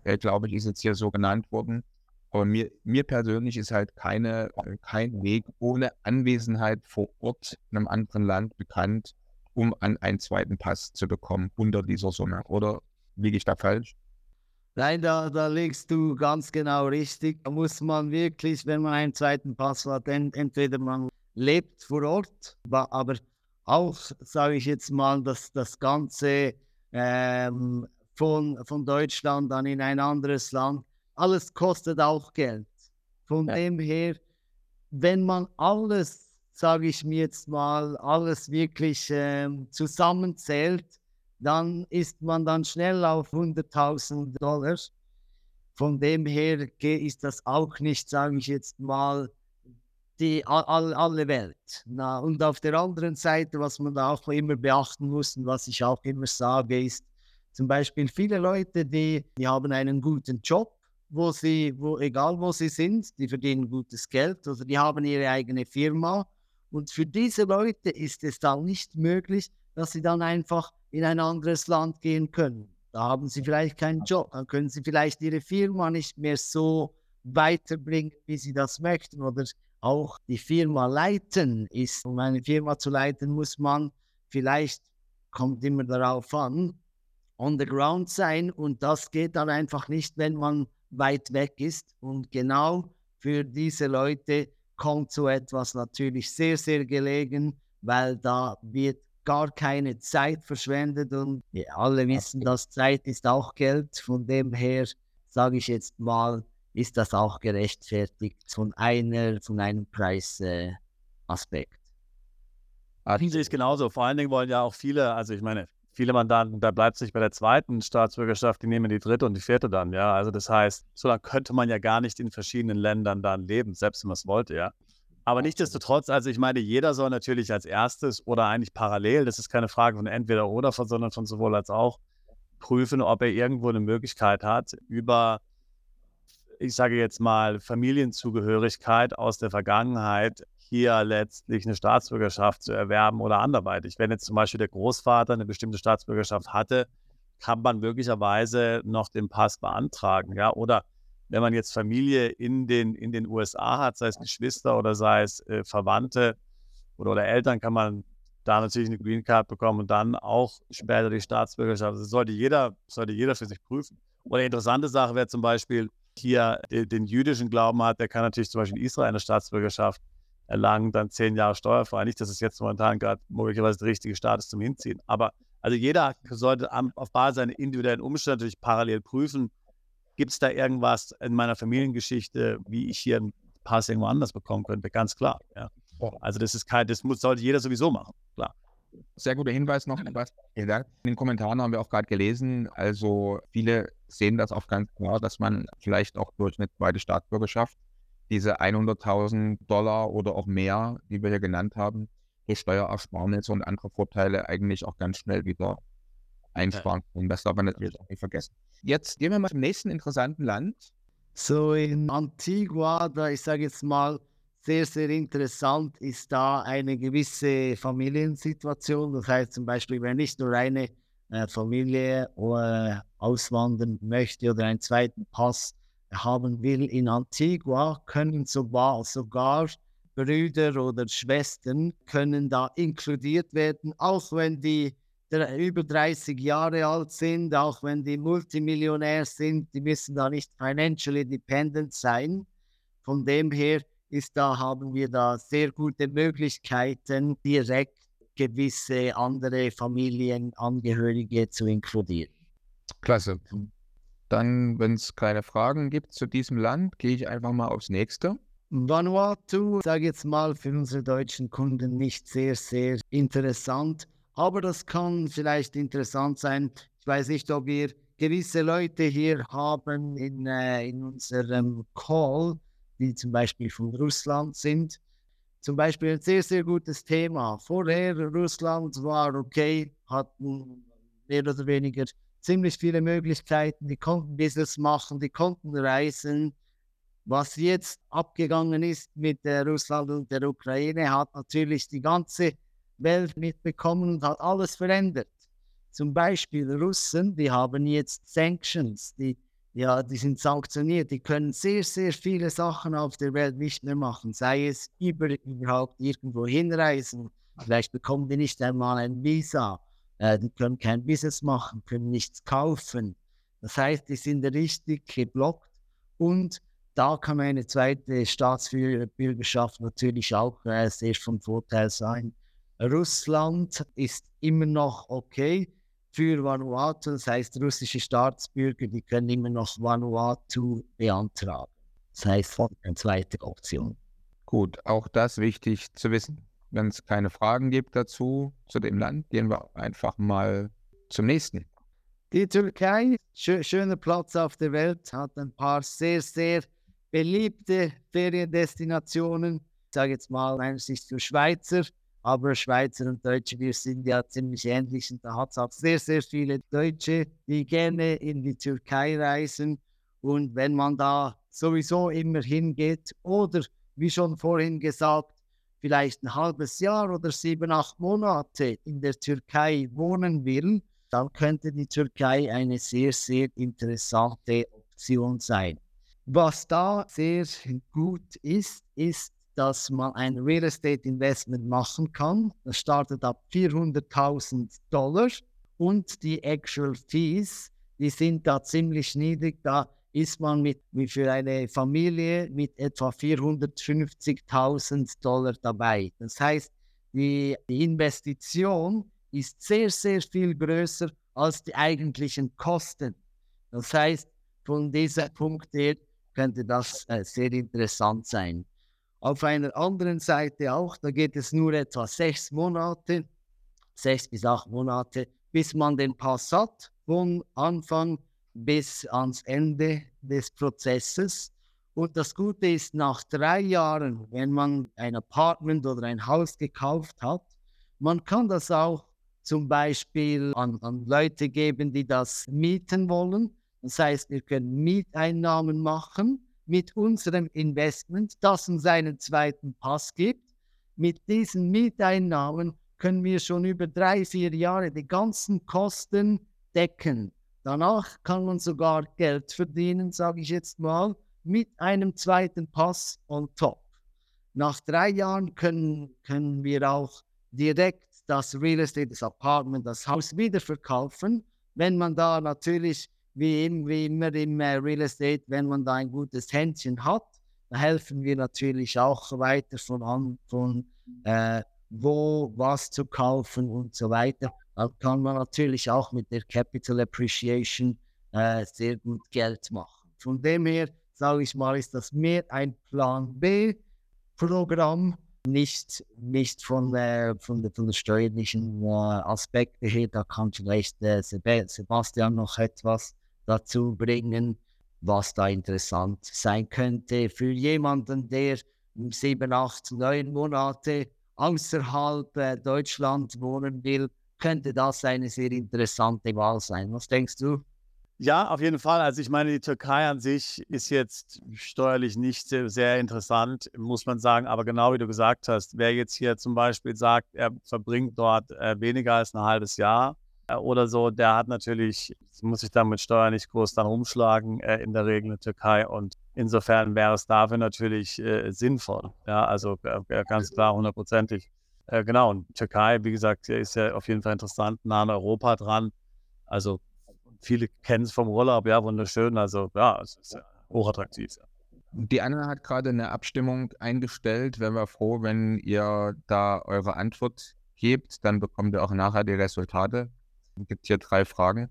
äh, glaube ich, ist jetzt hier so genannt worden. Aber mir, mir persönlich ist halt keine, kein Weg ohne Anwesenheit vor Ort in einem anderen Land bekannt, um an einen zweiten Pass zu bekommen unter dieser Summe. Oder liege ich da falsch? Nein, da, da liegst du ganz genau richtig. Da muss man wirklich, wenn man einen zweiten Pass hat, entweder man lebt vor Ort, aber auch, sage ich jetzt mal, dass das Ganze ähm, von, von Deutschland dann in ein anderes Land alles kostet auch Geld. Von ja. dem her, wenn man alles, sage ich mir jetzt mal, alles wirklich ähm, zusammenzählt, dann ist man dann schnell auf 100.000 Dollar. Von dem her ist das auch nicht, sage ich jetzt mal, die all, alle Welt. Na, und auf der anderen Seite, was man da auch immer beachten muss und was ich auch immer sage, ist, Zum Beispiel viele Leute, die, die haben einen guten Job, wo sie, wo, egal wo sie sind, die verdienen gutes Geld oder die haben ihre eigene Firma. Und für diese Leute ist es dann nicht möglich, dass sie dann einfach in ein anderes Land gehen können. Da haben sie vielleicht keinen Job, dann können sie vielleicht ihre Firma nicht mehr so weiterbringen, wie sie das möchten. Oder auch die Firma leiten ist. Um eine Firma zu leiten, muss man vielleicht, kommt immer darauf an, on the ground sein. Und das geht dann einfach nicht, wenn man weit weg ist. Und genau für diese Leute kommt so etwas natürlich sehr, sehr gelegen, weil da wird gar keine Zeit verschwendet und wir alle wissen, dass Zeit ist auch Geld. Von dem her sage ich jetzt mal, ist das auch gerechtfertigt von einer, von einem Preisaspekt. Äh, ich sehe es genauso. Vor allen Dingen wollen ja auch viele, also ich meine, viele Mandanten, da bleibt es nicht bei der zweiten Staatsbürgerschaft, die nehmen die dritte und die vierte dann, ja. Also das heißt, so lange könnte man ja gar nicht in verschiedenen Ländern dann leben, selbst wenn man es wollte, ja. Aber nichtsdestotrotz, also ich meine, jeder soll natürlich als erstes oder eigentlich parallel, das ist keine Frage von entweder oder, sondern von sowohl als auch, prüfen, ob er irgendwo eine Möglichkeit hat, über, ich sage jetzt mal, Familienzugehörigkeit aus der Vergangenheit hier letztlich eine Staatsbürgerschaft zu erwerben oder anderweitig. Wenn jetzt zum Beispiel der Großvater eine bestimmte Staatsbürgerschaft hatte, kann man möglicherweise noch den Pass beantragen, ja, oder wenn man jetzt Familie in den, in den USA hat, sei es Geschwister oder sei es äh, Verwandte oder, oder Eltern, kann man da natürlich eine Green Card bekommen und dann auch später die Staatsbürgerschaft. Das sollte jeder, sollte jeder für sich prüfen. Oder eine interessante Sache wäre zum Beispiel, hier den, den jüdischen Glauben hat, der kann natürlich zum Beispiel in Israel eine Staatsbürgerschaft erlangen, dann zehn Jahre steuerfrei. Nicht, dass es jetzt momentan gerade möglicherweise der richtige Staat ist zum Hinziehen. Aber also jeder sollte auf Basis seiner individuellen Umstände natürlich parallel prüfen, Gibt es da irgendwas in meiner Familiengeschichte, wie ich hier einen Pass irgendwo anders bekommen könnte? Ganz klar. Ja. Also das ist kein, das muss, sollte jeder sowieso machen, klar. Sehr guter Hinweis noch. In den Kommentaren haben wir auch gerade gelesen. Also viele sehen das auch ganz klar, dass man vielleicht auch durch eine zweite Staatsbürgerschaft diese 100.000 Dollar oder auch mehr, die wir hier genannt haben, durch Steuerersparnisse und andere Vorteile eigentlich auch ganz schnell wieder einsparen können. Das darf man natürlich auch nicht vergessen. Jetzt gehen wir mal zum nächsten interessanten Land. So in Antigua, da ich sage jetzt mal, sehr, sehr interessant ist da eine gewisse Familiensituation. Das heißt zum Beispiel, wenn nicht nur eine äh, Familie äh, auswandern möchte oder einen zweiten Pass haben will in Antigua, können sogar, sogar Brüder oder Schwestern können da inkludiert werden, auch wenn die über 30 Jahre alt sind, auch wenn die Multimillionär sind, die müssen da nicht financially independent sein. Von dem her ist da, haben wir da sehr gute Möglichkeiten, direkt gewisse andere Familienangehörige zu inkludieren. Klasse. Dann, wenn es keine Fragen gibt zu diesem Land, gehe ich einfach mal aufs nächste. Vanuatu, sage jetzt mal, für unsere deutschen Kunden nicht sehr, sehr interessant. Aber das kann vielleicht interessant sein. Ich weiß nicht, ob wir gewisse Leute hier haben in, äh, in unserem Call, die zum Beispiel von Russland sind. Zum Beispiel ein sehr, sehr gutes Thema. Vorher Russland war okay, hatten mehr oder weniger ziemlich viele Möglichkeiten, die konnten Business machen, die konnten reisen. Was jetzt abgegangen ist mit äh, Russland und der Ukraine, hat natürlich die ganze Welt mitbekommen und hat alles verändert. Zum Beispiel Russen, die haben jetzt Sanctions, die, ja, die sind sanktioniert, die können sehr, sehr viele Sachen auf der Welt nicht mehr machen, sei es über, überhaupt irgendwo hinreisen, vielleicht bekommen die nicht einmal ein Visa, äh, die können kein Business machen, können nichts kaufen. Das heißt, die sind richtig geblockt und da kann eine zweite Staatsbürgerschaft natürlich auch äh, sehr von Vorteil sein. Russland ist immer noch okay für Vanuatu. Das heißt, russische Staatsbürger, die können immer noch Vanuatu beantragen. Das heißt, eine zweite Option. Gut, auch das wichtig zu wissen. Wenn es keine Fragen gibt dazu, zu dem Land, gehen wir einfach mal zum nächsten. Die Türkei, schö schöner Platz auf der Welt, hat ein paar sehr, sehr beliebte Feriendestinationen. Ich sage jetzt mal einerseits für Schweizer aber Schweizer und Deutsche, wir sind ja ziemlich ähnlich und da hat es auch sehr, sehr viele Deutsche, die gerne in die Türkei reisen. Und wenn man da sowieso immer hingeht oder wie schon vorhin gesagt, vielleicht ein halbes Jahr oder sieben, acht Monate in der Türkei wohnen will, dann könnte die Türkei eine sehr, sehr interessante Option sein. Was da sehr gut ist, ist, dass man ein Real Estate Investment machen kann. Das startet ab 400.000 Dollar und die Actual Fees, die sind da ziemlich niedrig. Da ist man mit, wie für eine Familie mit etwa 450.000 Dollar dabei. Das heißt, die, die Investition ist sehr, sehr viel größer als die eigentlichen Kosten. Das heißt, von diesem Punkt her könnte das äh, sehr interessant sein. Auf einer anderen Seite auch, da geht es nur etwa sechs Monate, sechs bis acht Monate, bis man den Pass hat, von Anfang bis ans Ende des Prozesses. Und das Gute ist, nach drei Jahren, wenn man ein Apartment oder ein Haus gekauft hat, man kann das auch zum Beispiel an, an Leute geben, die das mieten wollen. Das heißt, wir können Mieteinnahmen machen mit unserem Investment, das uns einen zweiten Pass gibt. Mit diesen Mieteinnahmen können wir schon über drei, vier Jahre die ganzen Kosten decken. Danach kann man sogar Geld verdienen, sage ich jetzt mal, mit einem zweiten Pass on top. Nach drei Jahren können, können wir auch direkt das Real Estate, das Apartment, das Haus wieder verkaufen, wenn man da natürlich, wie, wie immer im äh, Real Estate, wenn man da ein gutes Händchen hat, da helfen wir natürlich auch weiter von von äh, wo was zu kaufen und so weiter. Da kann man natürlich auch mit der Capital Appreciation äh, sehr gut Geld machen. Von dem her, sage ich mal, ist das mehr ein Plan B-Programm, nicht, nicht von, der, von, der, von der steuerlichen äh, Aspekte her. Da kann vielleicht äh, Sebastian noch etwas dazu bringen, was da interessant sein könnte für jemanden, der sieben, acht, neun Monate außerhalb äh, Deutschland wohnen will, könnte das eine sehr interessante Wahl sein. Was denkst du? Ja, auf jeden Fall. Also ich meine, die Türkei an sich ist jetzt steuerlich nicht sehr, interessant, muss man sagen. Aber genau wie du gesagt hast, wer jetzt hier zum Beispiel sagt, er verbringt dort äh, weniger als ein halbes Jahr äh, oder so, der hat natürlich, muss sich dann mit Steuern nicht groß dann rumschlagen, äh, in der Regel in der Türkei. Und insofern wäre es dafür natürlich sinnvoll. Ja, also ganz klar, hundertprozentig. Äh, genau, und Türkei, wie gesagt, ist ja auf jeden Fall interessant, nah an Europa dran. Also viele kennen es vom Urlaub, ja, wunderschön. Also ja, es ist ja hochattraktiv. Ja. Die Anna hat gerade eine Abstimmung eingestellt. Wären wir froh, wenn ihr da eure Antwort gebt. Dann bekommt ihr auch nachher die Resultate. Es gibt hier drei Fragen.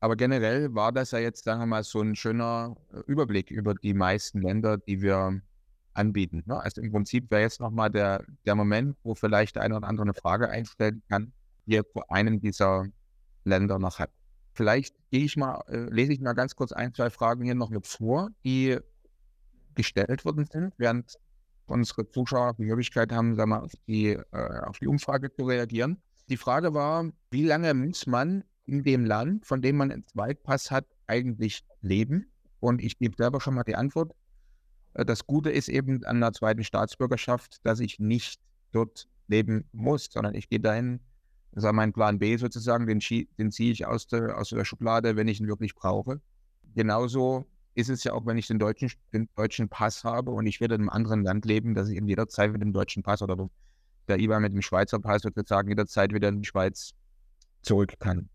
Aber generell war das ja jetzt, sagen wir mal, so ein schöner äh, Überblick über die meisten Länder, die wir anbieten. Ne? Also im Prinzip wäre jetzt nochmal der, der Moment, wo vielleicht der eine oder andere eine Frage einstellen kann, die ihr vor einem dieser Länder noch habt. Vielleicht gehe ich mal, äh, lese ich mal ganz kurz ein, zwei Fragen hier noch mit vor, die gestellt worden sind, während unsere Zuschauer die Möglichkeit haben, sag mal, auf die, äh, auf die Umfrage zu reagieren. Die Frage war, wie lange muss man in dem Land, von dem man einen Zweitpass hat, eigentlich leben? Und ich gebe selber schon mal die Antwort. Äh, das Gute ist eben an der zweiten Staatsbürgerschaft, dass ich nicht dort leben muss, sondern ich gehe dahin, das ist mein Plan B sozusagen, den, den ziehe ich aus der, aus der Schublade, wenn ich ihn wirklich brauche. Genauso ist es ja auch, wenn ich den deutschen, den deutschen Pass habe und ich werde in einem anderen Land leben, dass ich in jeder Zeit mit dem deutschen Pass oder der IBA mit dem Schweizer Pass sozusagen jederzeit wieder in die Schweiz zurück kann.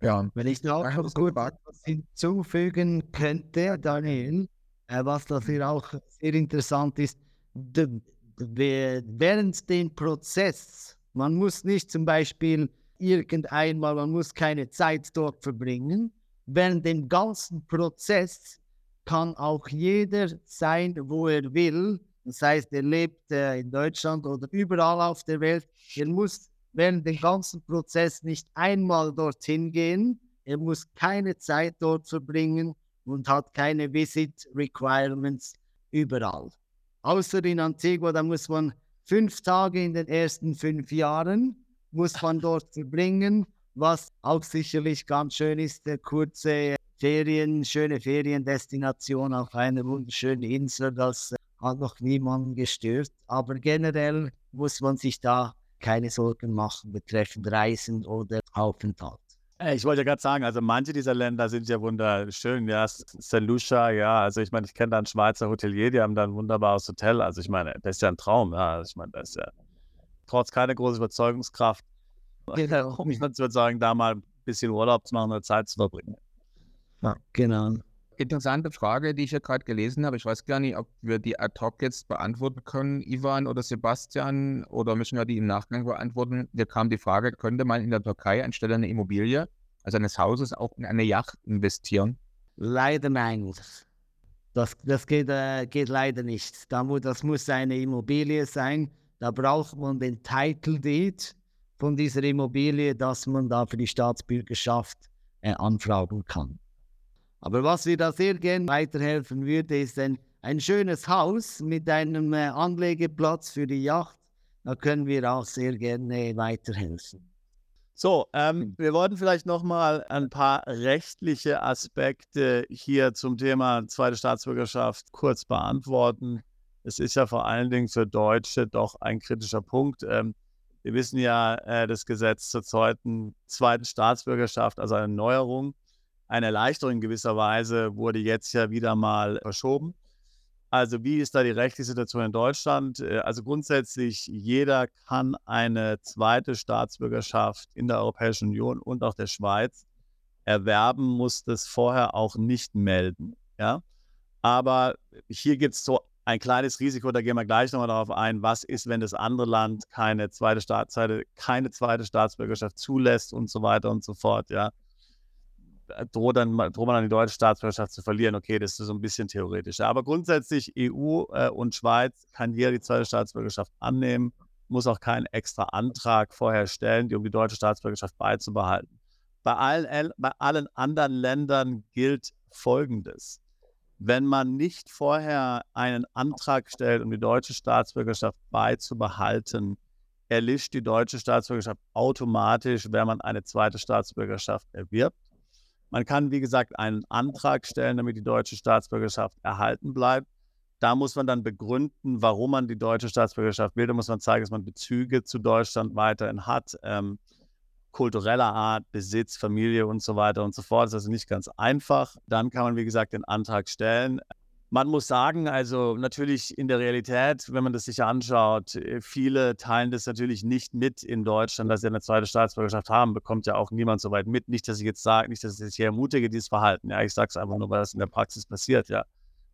Ja. Wenn ich noch kurz etwas hinzufügen könnte, Daniel, äh, was dafür auch sehr interessant ist, während dem Prozess man muss nicht zum Beispiel irgendeinmal, man muss keine Zeit dort verbringen. Während dem ganzen Prozess kann auch jeder sein, wo er will. Das heißt, er lebt äh, in Deutschland oder überall auf der Welt. Er muss während dem ganzen Prozess nicht einmal dorthin gehen. Er muss keine Zeit dort verbringen und hat keine Visit Requirements überall. Außer in Antigua, da muss man fünf Tage in den ersten fünf Jahren muss man [LAUGHS] dort verbringen, was auch sicherlich ganz schön ist, der kurze Ferien, schöne Feriendestination auf einer wunderschönen Insel, das hat noch niemanden gestört. Aber generell muss man sich da keine Sorgen machen betreffend Reisen oder Aufenthalt. Ich wollte ja gerade sagen, also manche dieser Länder sind ja wunderschön. Ja, St. Lucia, ja, also ich meine, ich kenne da einen Schweizer Hotelier, die haben da ein wunderbares Hotel. Also ich meine, das ist ja ein Traum. Ja, also ich meine, das ist ja trotz keiner großen Überzeugungskraft, genau. um [LAUGHS] ich würde sagen, da mal ein bisschen Urlaub zu machen oder Zeit zu verbringen. Ja, genau. Interessante Frage, die ich ja gerade gelesen habe. Ich weiß gar nicht, ob wir die ad hoc jetzt beantworten können, Ivan oder Sebastian, oder müssen wir die im Nachgang beantworten. Hier kam die Frage, könnte man in der Türkei anstelle einer Immobilie, also eines Hauses, auch in eine Yacht investieren? Leider nein. Das, das geht, äh, geht leider nicht. Da, das muss eine Immobilie sein. Da braucht man den Title Deed von dieser Immobilie, dass man da für die Staatsbürgerschaft äh, anfragen kann. Aber was wir da sehr gerne weiterhelfen würde, ist ein, ein schönes Haus mit einem äh, Anlegeplatz für die Yacht. Da können wir auch sehr gerne weiterhelfen. So, ähm, wir wollten vielleicht nochmal ein paar rechtliche Aspekte hier zum Thema zweite Staatsbürgerschaft kurz beantworten. Es ist ja vor allen Dingen für Deutsche doch ein kritischer Punkt. Ähm, wir wissen ja, äh, das Gesetz zur zweiten, zweiten Staatsbürgerschaft, also eine Neuerung, eine Erleichterung in gewisser Weise wurde jetzt ja wieder mal verschoben. Also wie ist da die rechtliche Situation in Deutschland? Äh, also grundsätzlich, jeder kann eine zweite Staatsbürgerschaft in der Europäischen Union und auch der Schweiz erwerben, muss das vorher auch nicht melden. Ja? Aber hier gibt es so ein kleines Risiko, da gehen wir gleich nochmal darauf ein, was ist, wenn das andere Land keine zweite, Staat, keine zweite Staatsbürgerschaft zulässt und so weiter und so fort. Ja? Droht, dann, droht man dann die deutsche Staatsbürgerschaft zu verlieren. Okay, das ist so ein bisschen theoretisch. Aber grundsätzlich EU äh, und Schweiz kann jeder die zweite Staatsbürgerschaft annehmen, muss auch keinen extra Antrag vorher stellen, um die deutsche Staatsbürgerschaft beizubehalten. Bei allen, bei allen anderen Ländern gilt Folgendes. Wenn man nicht vorher einen Antrag stellt, um die deutsche Staatsbürgerschaft beizubehalten, erlischt die deutsche Staatsbürgerschaft automatisch, wenn man eine zweite Staatsbürgerschaft erwirbt. Man kann, wie gesagt, einen Antrag stellen, damit die deutsche Staatsbürgerschaft erhalten bleibt. Da muss man dann begründen, warum man die deutsche Staatsbürgerschaft will. Da muss man zeigen, dass man Bezüge zu Deutschland weiterhin hat, ähm, kultureller Art, Besitz, Familie und so weiter und so fort. Das ist also nicht ganz einfach. Dann kann man, wie gesagt, den Antrag stellen. Man muss sagen, also natürlich in der Realität, wenn man das sich anschaut, äh, viele teilen das natürlich nicht mit in Deutschland, dass sie eine zweite Staatsbürgerschaft haben, bekommt ja auch niemand so weit mit. Nicht, dass ich jetzt sage, nicht, dass ich jetzt hier ermutige, dieses Verhalten. Ja, ich sage es einfach nur, weil das in der Praxis passiert, ja.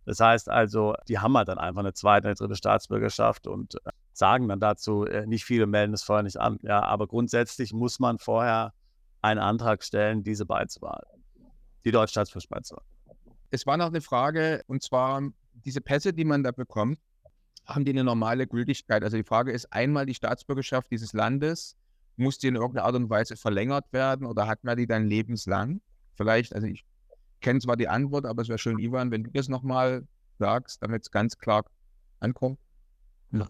Das heißt also, die haben halt dann einfach eine zweite, eine dritte Staatsbürgerschaft und äh, sagen dann dazu, äh, nicht viele melden es vorher nicht an. Ja, aber grundsätzlich muss man vorher einen Antrag stellen, diese beizubehalten. Die deutsche Staatsbürgerschaft beizubehalten es war noch eine Frage, und zwar diese Pässe, die man da bekommt, haben die eine normale Gültigkeit? Also die Frage ist einmal die Staatsbürgerschaft dieses Landes, muss die in irgendeiner Art und Weise verlängert werden oder hat man die dann lebenslang? Vielleicht, also ich kenne zwar die Antwort, aber es wäre schön, Ivan, wenn du das nochmal sagst, damit es ganz klar ankommt.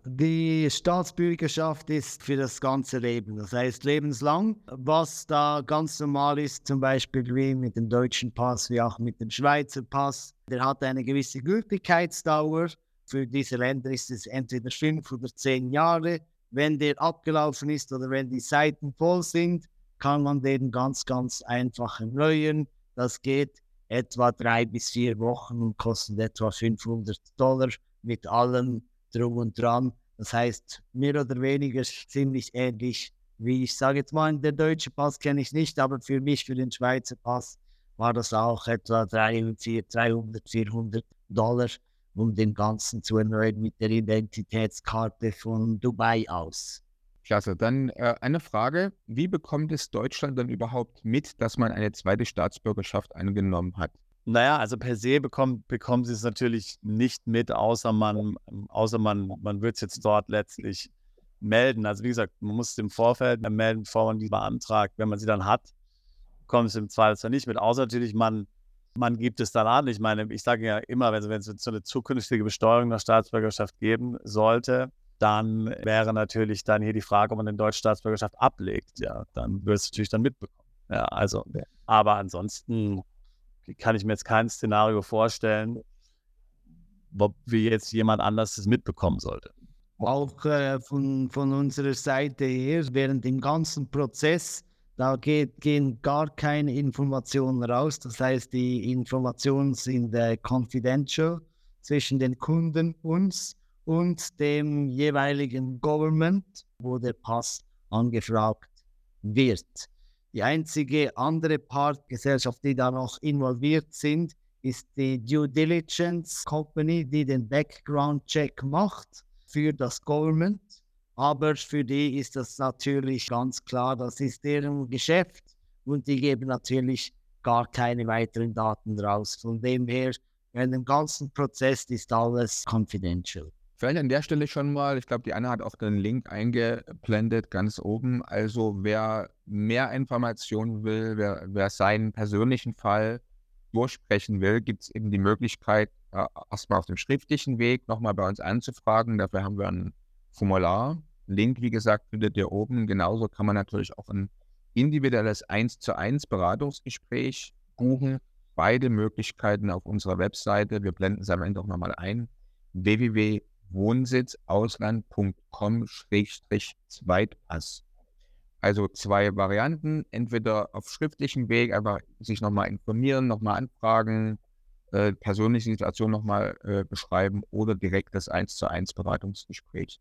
Die Staatsbürgerschaft ist für das ganze Leben, das heißt lebenslang. Was da ganz normal ist, zum Beispiel wie mit dem deutschen Pass, wie auch mit dem Schweizer Pass, der hat eine gewisse Gültigkeitsdauer. Für diese Länder ist es entweder fünf oder zehn Jahre. Wenn der abgelaufen ist oder wenn die Seiten voll sind, kann man den ganz, ganz einfach erneuern. Das geht etwa drei bis vier Wochen und kostet etwa 500 Dollar mit allem drum und dran. Das heißt, mehr oder weniger ziemlich ähnlich wie ich sage jetzt mal, der deutsche Pass kenne ich nicht, aber für mich, für den Schweizer Pass, war das auch etwa 300, 400 Dollar, um den Ganzen zu erneuern mit der Identitätskarte von Dubai aus. Klasse. Dann äh, eine Frage. Wie bekommt es Deutschland dann überhaupt mit, dass man eine zweite Staatsbürgerschaft angenommen hat? Naja, also per se bekommt, bekommen sie es natürlich nicht mit, außer man, außer man, man wird es jetzt dort letztlich melden. Also wie gesagt, man muss es im Vorfeld melden, bevor man die beantragt. Wenn man sie dann hat, kommt es im Zweifelsfall nicht mit, außer natürlich man, man gibt es dann an. Ich meine, ich sage ja immer, wenn, wenn es so eine zukünftige Besteuerung der Staatsbürgerschaft geben sollte, dann wäre natürlich dann hier die Frage, ob man den deutsche Staatsbürgerschaft ablegt. Ja, dann würde es natürlich dann mitbekommen. Ja, also, aber ansonsten kann ich mir jetzt kein Szenario vorstellen, wie jetzt jemand anders das mitbekommen sollte. Auch äh, von, von unserer Seite her, während dem ganzen Prozess, da geht, gehen gar keine Informationen raus. Das heißt, die Informationen sind äh, confidential zwischen den Kunden, uns und dem jeweiligen Government, wo der Pass angefragt wird. Die einzige andere Partgesellschaft, die da noch involviert sind, ist die Due Diligence Company, die den Background Check macht für das Government. Aber für die ist das natürlich ganz klar, das ist deren Geschäft und die geben natürlich gar keine weiteren Daten raus. Von dem her, in dem ganzen Prozess ist alles confidential. Vielleicht an der Stelle schon mal, ich glaube, die Anna hat auch den Link eingeblendet, ganz oben. Also wer mehr Informationen will, wer, wer seinen persönlichen Fall durchsprechen will, gibt es eben die Möglichkeit, äh, erstmal auf dem schriftlichen Weg nochmal bei uns anzufragen. Dafür haben wir ein Formular. Link, wie gesagt, findet ihr oben. Genauso kann man natürlich auch ein individuelles 1 zu 1 Beratungsgespräch buchen. Beide Möglichkeiten auf unserer Webseite. Wir blenden es am Ende auch nochmal ein. www.wohnsitzausland.com-zweitpass. Also zwei Varianten, entweder auf schriftlichem Weg einfach sich nochmal informieren, nochmal anfragen, äh, persönliche Situation nochmal äh, beschreiben oder direkt das 1 zu 1 Beratungsgespräch.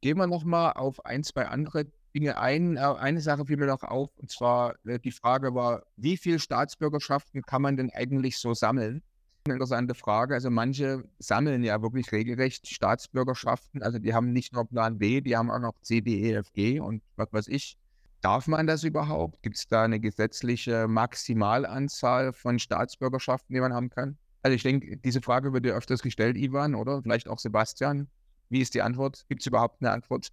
Gehen wir nochmal auf ein, zwei andere Dinge ein. Äh, eine Sache fiel mir noch auf, und zwar äh, die Frage war, wie viele Staatsbürgerschaften kann man denn eigentlich so sammeln? Eine interessante Frage. Also manche sammeln ja wirklich regelrecht Staatsbürgerschaften. Also die haben nicht nur Plan B, die haben auch noch C, D, E, F, G und was weiß ich. Darf man das überhaupt? Gibt es da eine gesetzliche Maximalanzahl von Staatsbürgerschaften, die man haben kann? Also ich denke, diese Frage wird dir öfters gestellt, Ivan, oder vielleicht auch Sebastian. Wie ist die Antwort? Gibt es überhaupt eine Antwort?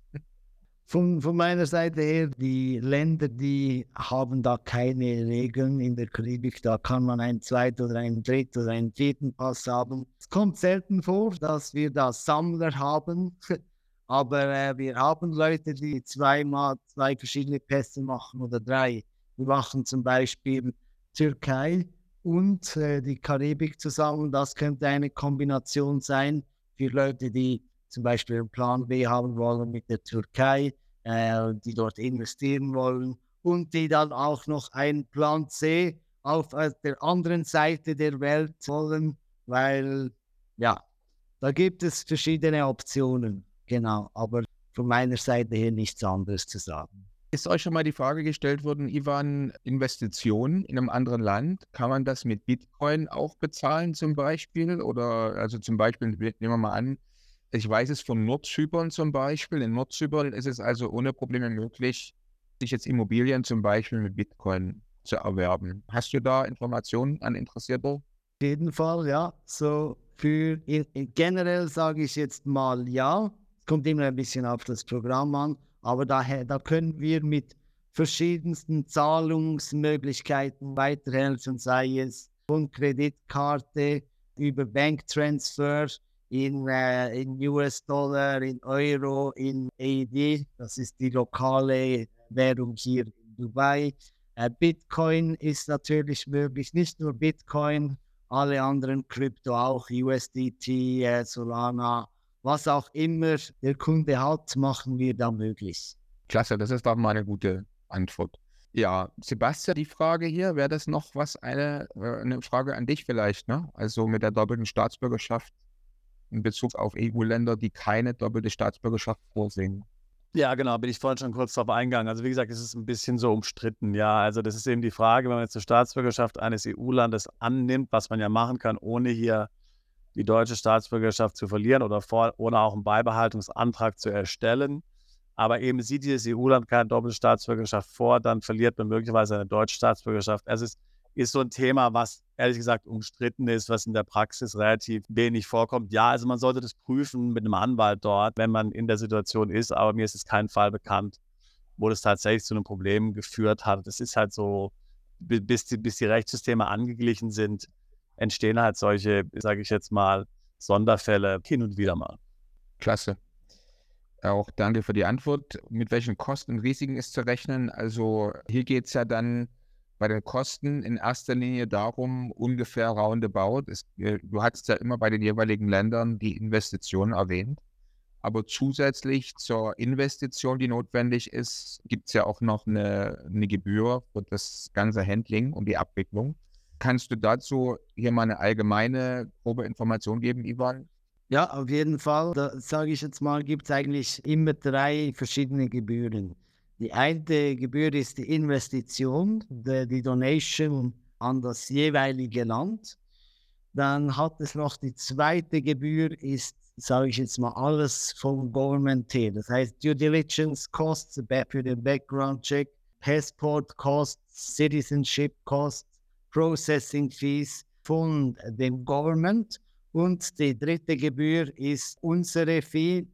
Von, von, meiner Seite her, die Länder, die haben da keine Regeln in der Karibik. Da kann man einen zweiten oder einen dritten oder einen vierten Pass haben. Es kommt selten vor, dass wir da Sammler haben. [LAUGHS] Aber äh, wir haben Leute, die zweimal zwei verschiedene Pässe machen oder drei. Wir machen zum Beispiel Türkei und äh, die Karibik zusammen. Das könnte eine Kombination sein für Leute, die zum Beispiel einen Plan B haben wollen mit der Türkei, äh, die dort investieren wollen und die dann auch noch einen Plan C auf äh, der anderen Seite der Welt wollen, weil ja, da gibt es verschiedene Optionen. Genau, aber von meiner Seite her nichts anderes zu sagen. Ist euch schon mal die Frage gestellt worden, Ivan, Investitionen in einem anderen Land, kann man das mit Bitcoin auch bezahlen zum Beispiel? Oder also zum Beispiel, nehmen wir mal an, ich weiß es von Nordzypern zum Beispiel. In Nordzypern ist es also ohne Probleme möglich, sich jetzt Immobilien zum Beispiel mit Bitcoin zu erwerben. Hast du da Informationen an Interessierte? Auf jeden Fall, ja. So für generell sage ich jetzt mal ja kommt immer ein bisschen auf das Programm an, aber daher, da können wir mit verschiedensten Zahlungsmöglichkeiten weiterhelfen, sei es von Kreditkarte über Banktransfer in, äh, in US-Dollar, in Euro, in AED, das ist die lokale Währung hier in Dubai. Äh, Bitcoin ist natürlich möglich, nicht nur Bitcoin, alle anderen Krypto auch, USDT, äh, Solana, was auch immer der Kunde hat, machen wir da möglich. Klasse, das ist doch mal eine gute Antwort. Ja, Sebastian, die Frage hier, wäre das noch was, eine, äh, eine Frage an dich vielleicht, ne? Also mit der doppelten Staatsbürgerschaft in Bezug auf EU-Länder, die keine doppelte Staatsbürgerschaft vorsehen. Ja, genau, bin ich vorhin schon kurz darauf eingegangen. Also wie gesagt, es ist ein bisschen so umstritten, ja. Also das ist eben die Frage, wenn man jetzt die Staatsbürgerschaft eines EU-Landes annimmt, was man ja machen kann, ohne hier die deutsche Staatsbürgerschaft zu verlieren oder vor, ohne auch einen Beibehaltungsantrag zu erstellen. Aber eben sieht dieses EU-Land keine doppelte Staatsbürgerschaft vor, dann verliert man möglicherweise eine deutsche Staatsbürgerschaft. Es ist, ist so ein Thema, was ehrlich gesagt umstritten ist, was in der Praxis relativ wenig vorkommt. Ja, also man sollte das prüfen mit einem Anwalt dort, wenn man in der Situation ist, aber mir ist es kein Fall bekannt, wo das tatsächlich zu einem Problem geführt hat. Es ist halt so, bis die, bis die Rechtssysteme angeglichen sind, entstehen halt solche, sage ich jetzt mal, Sonderfälle hin und wieder mal. Klasse. Auch danke für die Antwort. Mit welchen Kosten und Risiken ist zu rechnen? Also hier geht es ja dann bei den Kosten in erster Linie darum, ungefähr roundabout. Es, äh, du hast ja immer bei den jeweiligen Ländern die Investitionen erwähnt. Aber zusätzlich zur Investition, die notwendig ist, gibt es ja auch noch eine, eine Gebühr für das ganze Handling und die Abwicklung. Kannst du dazu hier mal eine allgemeine, grobe Information geben, Ivan? Ja, auf jeden Fall. Da sage ich jetzt mal, gibt es eigentlich immer drei verschiedene Gebühren. Die eine Gebühr ist die Investition, die, Donation an das jeweilige Land. Dann hat es noch die zweite Gebühr, ist, sage ich jetzt mal, alles vom Government her. Das heißt Due Diligence Costs für den Background Check, Passport Costs, Citizenship Costs, Processing Fees von dem Government. Und die dritte Gebühr ist unsere Fee,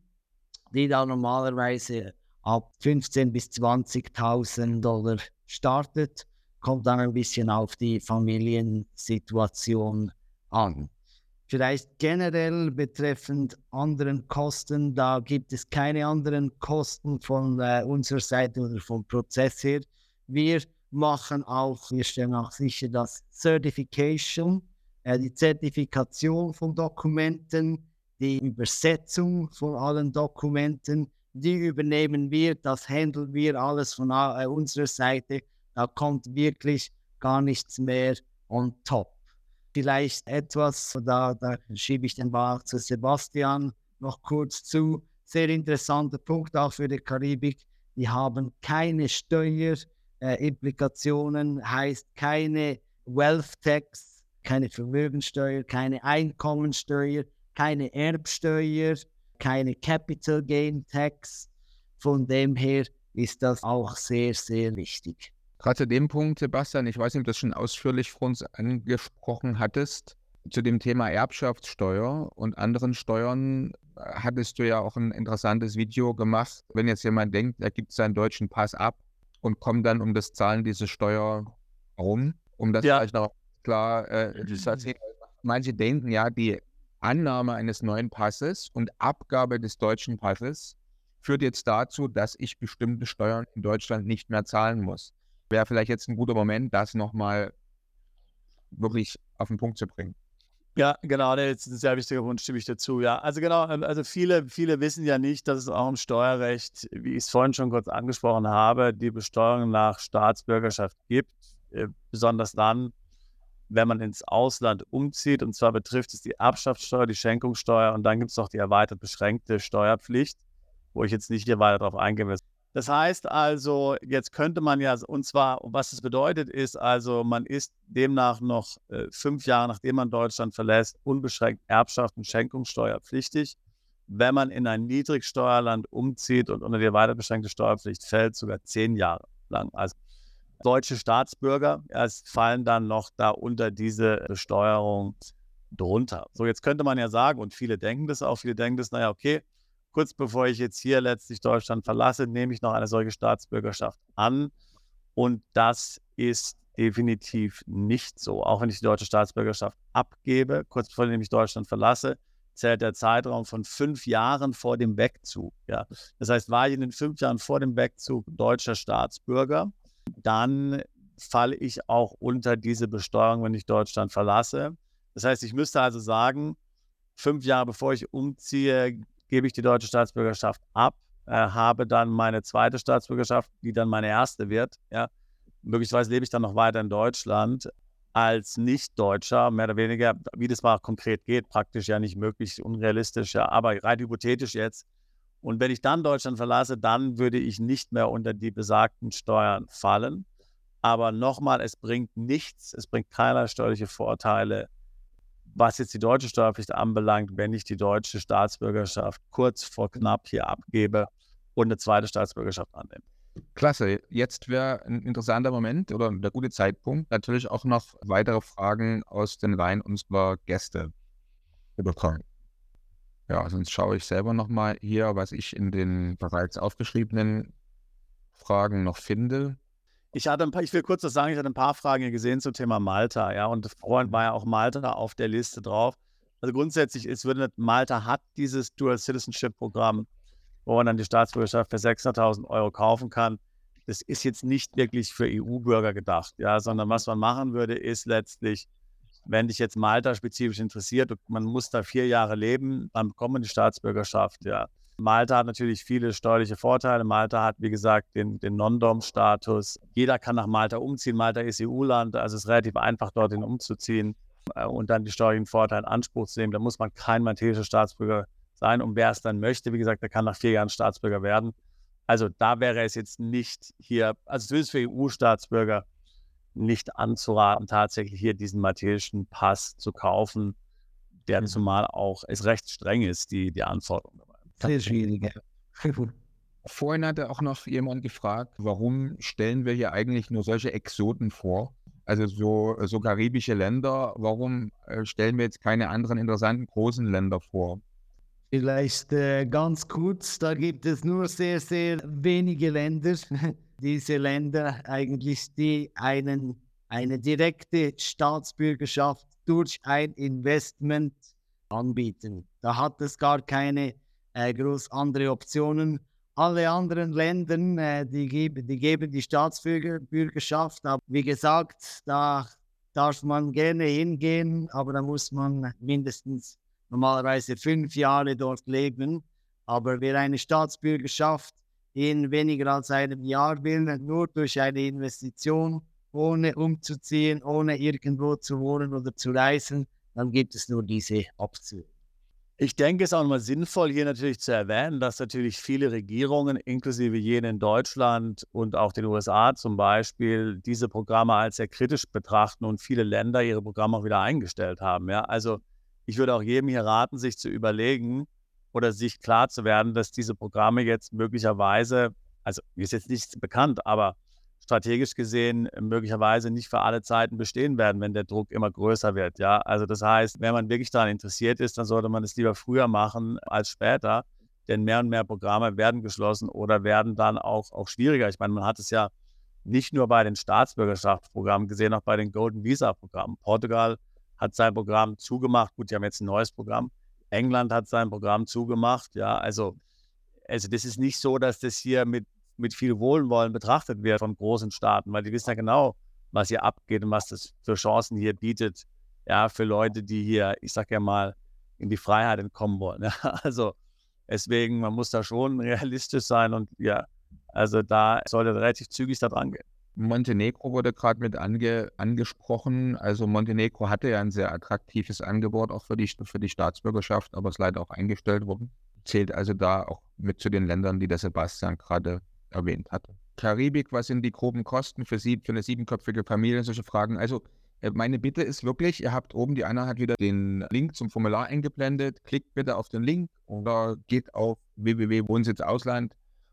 die da normalerweise ab 15.000 bis 20.000 Dollar startet. Kommt dann ein bisschen auf die Familiensituation an. Vielleicht generell betreffend anderen Kosten, da gibt es keine anderen Kosten von äh, unserer Seite oder vom Prozess her. Wir machen auch, wir stellen auch sicher, dass Certification äh, die Zertifikation von Dokumenten, die Übersetzung von allen Dokumenten, die übernehmen wir, das handeln wir alles von äh, unserer Seite. Da kommt wirklich gar nichts mehr on top. Vielleicht etwas, da, da schiebe ich den Ball zu Sebastian noch kurz zu. Sehr interessanter Punkt auch für die Karibik. Die haben keine Steuerimplikationen, äh, heißt keine Wealth Tax, keine Vermögensteuer, keine Einkommensteuer, keine Erbsteuer, keine Capital Gain Tax. Von dem her ist das auch sehr, sehr wichtig. Gerade zu dem Punkt, Sebastian, ich weiß nicht, ob du das schon ausführlich vor uns angesprochen hattest, zu dem Thema Erbschaftssteuer und anderen Steuern äh, hattest du ja auch ein interessantes Video gemacht. Wenn jetzt jemand denkt, er gibt seinen deutschen Pass ab und kommt dann um das Zahlen dieser Steuer rum, um das ja. vielleicht noch klar, äh, mhm. manche denken ja, die Annahme eines neuen Passes und Abgabe des deutschen Passes führt jetzt dazu, dass ich bestimmte Steuern in Deutschland nicht mehr zahlen muss. Wäre vielleicht jetzt ein guter Moment, das nochmal wirklich auf den Punkt zu bringen. Ja, genau, das ist ein sehr wichtiger Punkt, stimme ich dazu. Ja, also genau, ähm, also viele, viele wissen ja nicht, dass es auch im Steuerrecht, wie ich es vorhin schon kurz angesprochen habe, die Besteuerung nach Staatsbürgerschaft gibt, äh, besonders dann, wenn man ins Ausland umzieht. Und zwar betrifft es die Erbschaftssteuer, die Schenkungssteuer und dann gibt es noch die erweitert beschränkte Steuerpflicht, wo ich jetzt nicht hier weiter darauf eingehen will. Das heißt also, jetzt könnte man ja, und zwar, was es bedeutet, ist also, man ist demnach noch äh, fünf Jahre, nachdem man Deutschland verlässt, unbeschränkt Erbschaft und Schenkungssteuer pflichtig. Wenn man in ein Niedrigsteuerland umzieht und unter die weiter beschränkte Steuerpflicht fällt, sogar zehn Jahre lang. Also deutsche Staatsbürger ja, fallen dann noch da unter diese Besteuerung drunter. So, jetzt könnte man ja sagen, und viele denken das auch, viele denken das, naja, okay, kurz bevor ich jetzt hier letztlich Deutschland verlasse, nehme ich noch eine solche Staatsbürgerschaft an. Und das ist definitiv nicht so. Auch wenn ich die deutsche Staatsbürgerschaft abgebe, kurz bevor ich Deutschland verlasse, zählt der Zeitraum von fünf Jahren vor dem Wegzug. Ja. Das heißt, war ich in den fünf Jahren vor dem Wegzug deutscher Staatsbürger, dann falle ich auch unter diese Besteuerung, wenn ich Deutschland verlasse. Das heißt, ich müsste also sagen, fünf Jahre bevor ich umziehe, gebe ich die deutsche Staatsbürgerschaft ab, äh, habe dann meine zweite Staatsbürgerschaft, die dann meine erste wird. Ja. Möglicherweise lebe ich dann noch weiter in Deutschland als Nicht-Deutscher, mehr oder weniger, wie das mal konkret geht, praktisch ja nicht möglich, unrealistisch, ja, aber rein hypothetisch jetzt und wenn ich dann Deutschland verlasse, dann würde ich nicht mehr unter die besagten Steuern fallen. Aber nochmal, es bringt nichts, es bringt keinerlei steuerliche Vorteile, was jetzt die deutsche Steuerpflicht anbelangt, wenn ich die deutsche Staatsbürgerschaft kurz vor knapp hier abgebe und eine zweite Staatsbürgerschaft annehme. Klasse. Jetzt wäre ein interessanter Moment oder der gute Zeitpunkt, natürlich auch noch weitere Fragen aus den Reihen unserer Gäste bekommen. Ja, sonst schaue ich selber nochmal hier, was ich in den bereits aufgeschriebenen Fragen noch finde. Ich hatte ein paar, ich will kurz das sagen, ich hatte ein paar Fragen gesehen zum Thema Malta, ja, und vorhin war ja auch Malta auf der Liste drauf. Also grundsätzlich ist, würde Malta hat dieses Dual Citizenship Programm. wo man dann die Staatsbürgerschaft für 600.000 Euro kaufen kann. Das ist jetzt nicht wirklich für EU-Bürger gedacht, ja, sondern was man machen würde, ist letztlich, wenn dich jetzt Malta spezifisch interessiert, man muss da vier Jahre leben, dann bekommt man die Staatsbürgerschaft, ja. Malta hat natürlich viele steuerliche Vorteile. Malta hat, wie gesagt, den, den Non-Dom-Status. Jeder kann nach Malta umziehen. Malta ist EU-Land, also es ist relativ einfach, dorthin umzuziehen äh, und dann die steuerlichen Vorteile in Anspruch zu nehmen. Da muss man kein maltesischer Staatsbürger sein. Und wer es dann möchte, wie gesagt, der kann nach vier Jahren Staatsbürger werden. Also da wäre es jetzt nicht hier, also es ist für EU-Staatsbürger nicht anzuraten, tatsächlich hier diesen maltesischen Pass zu kaufen, der mhm. zumal auch es recht streng ist, die, die Anforderungen sehr schwierig. [LAUGHS] Vorhin hatte auch noch jemand gefragt, warum stellen wir hier eigentlich nur solche Exoten vor? Also so, so karibische Länder, warum äh, stellen wir jetzt keine anderen interessanten großen Länder vor? Vielleicht äh, ganz kurz, da gibt es nur sehr, sehr wenige Länder. [LAUGHS] Diese Länder eigentlich, die einen, eine direkte Staatsbürgerschaft durch ein Investment anbieten. Da hat es gar keine äh, groß andere Optionen. Alle anderen Länder, äh, die, geben, die geben die Staatsbürgerschaft. Aber wie gesagt, da darf man gerne hingehen, aber da muss man mindestens normalerweise fünf Jahre dort leben. Aber wer eine Staatsbürgerschaft in weniger als einem Jahr will, nur durch eine Investition, ohne umzuziehen, ohne irgendwo zu wohnen oder zu reisen, dann gibt es nur diese Option. Ich denke, es ist auch nochmal sinnvoll, hier natürlich zu erwähnen, dass natürlich viele Regierungen, inklusive jene in Deutschland und auch den USA zum Beispiel, diese Programme als sehr kritisch betrachten und viele Länder ihre Programme auch wieder eingestellt haben. Ja? Also ich würde auch jedem hier raten, sich zu überlegen oder sich klar zu werden, dass diese Programme jetzt möglicherweise, also ist jetzt nichts bekannt, aber strategisch gesehen möglicherweise nicht für alle Zeiten bestehen werden, wenn der Druck immer größer wird. Ja, also das heißt, wenn man wirklich daran interessiert ist, dann sollte man es lieber früher machen als später, denn mehr und mehr Programme werden geschlossen oder werden dann auch, auch schwieriger. Ich meine, man hat es ja nicht nur bei den Staatsbürgerschaftsprogrammen gesehen, auch bei den Golden Visa Programmen. Portugal hat sein Programm zugemacht. Gut, die haben jetzt ein neues Programm. England hat sein Programm zugemacht. Ja, also, also das ist nicht so, dass das hier mit mit viel Wohlwollen betrachtet wird von großen Staaten, weil die wissen ja genau, was hier abgeht und was das für Chancen hier bietet, ja, für Leute, die hier, ich sag ja mal, in die Freiheit entkommen wollen. [LAUGHS] Ja. Also deswegen, man muss da schon realistisch sein und ja, also da sollte relativ zügig da dran gehen. Montenegro wurde gerade mit ange, angesprochen. Also Montenegro hatte ja ein sehr attraktives Angebot auch für die, für die Staatsbürgerschaft, aber ist leider auch eingestellt worden. Zählt also da auch mit zu den Ländern, die der Sebastian gerade erwähnt hatte. Karibik, was sind die groben Kosten für, sie, für eine siebenköpfige Familie? Solche Fragen. Also äh, meine Bitte ist wirklich, ihr habt oben, die Anna hat wieder den Link zum Formular eingeblendet. Klickt bitte auf den Link oder geht auf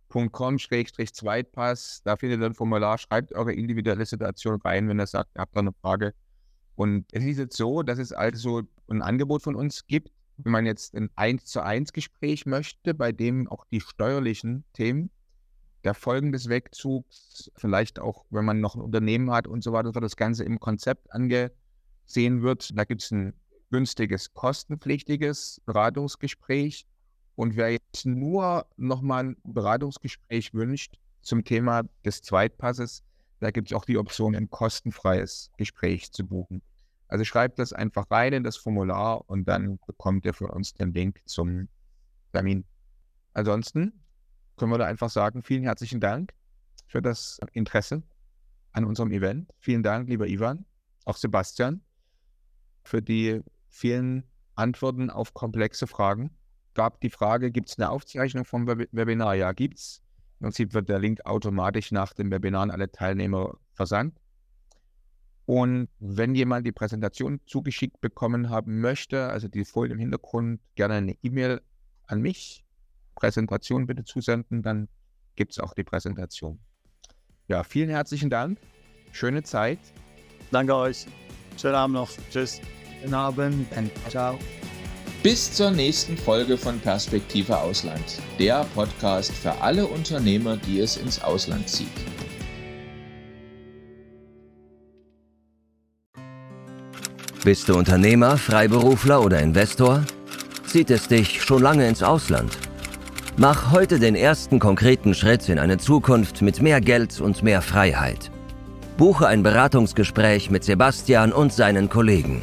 www.wohnsitzausland.com-zweitpass. Da findet ihr ein Formular, schreibt eure individuelle Situation rein, wenn ihr sagt, ihr habt da eine Frage. Und es ist jetzt so, dass es also ein Angebot von uns gibt, wenn man jetzt ein 1 zu 1 Gespräch möchte, bei dem auch die steuerlichen Themen der Folgen des Wegzugs, vielleicht auch, wenn man noch ein Unternehmen hat und so weiter, das Ganze im Konzept angesehen wird. Da gibt es ein günstiges, kostenpflichtiges Beratungsgespräch. Und wer jetzt nur nochmal ein Beratungsgespräch wünscht zum Thema des Zweitpasses, da gibt es auch die Option, ein kostenfreies Gespräch zu buchen. Also schreibt das einfach rein in das Formular und dann bekommt ihr von uns den Link zum Termin. Ansonsten können wir da einfach sagen, vielen herzlichen Dank für das Interesse an unserem Event. Vielen Dank, lieber Ivan, auch Sebastian, für die vielen Antworten auf komplexe Fragen. Gab die Frage, gibt es eine Aufzeichnung vom Webinar? Ja, gibt es. Im Prinzip wird der Link automatisch nach dem Webinar an alle Teilnehmer versandt. Und wenn jemand die Präsentation zugeschickt bekommen haben möchte, also die Folie im Hintergrund, gerne eine E-Mail an mich Präsentation bitte zusenden, dann gibt es auch die Präsentation. Ja, vielen herzlichen Dank. Schöne Zeit. Danke euch. Schönen Abend noch. Tschüss. Schönen Abend. Ciao. Bis zur nächsten Folge von Perspektive Ausland, der Podcast für alle Unternehmer, die es ins Ausland zieht. Bist du Unternehmer, Freiberufler oder Investor? Zieht es dich schon lange ins Ausland? Mach heute den ersten konkreten Schritt in eine Zukunft mit mehr Geld und mehr Freiheit. Buche ein Beratungsgespräch mit Sebastian und seinen Kollegen.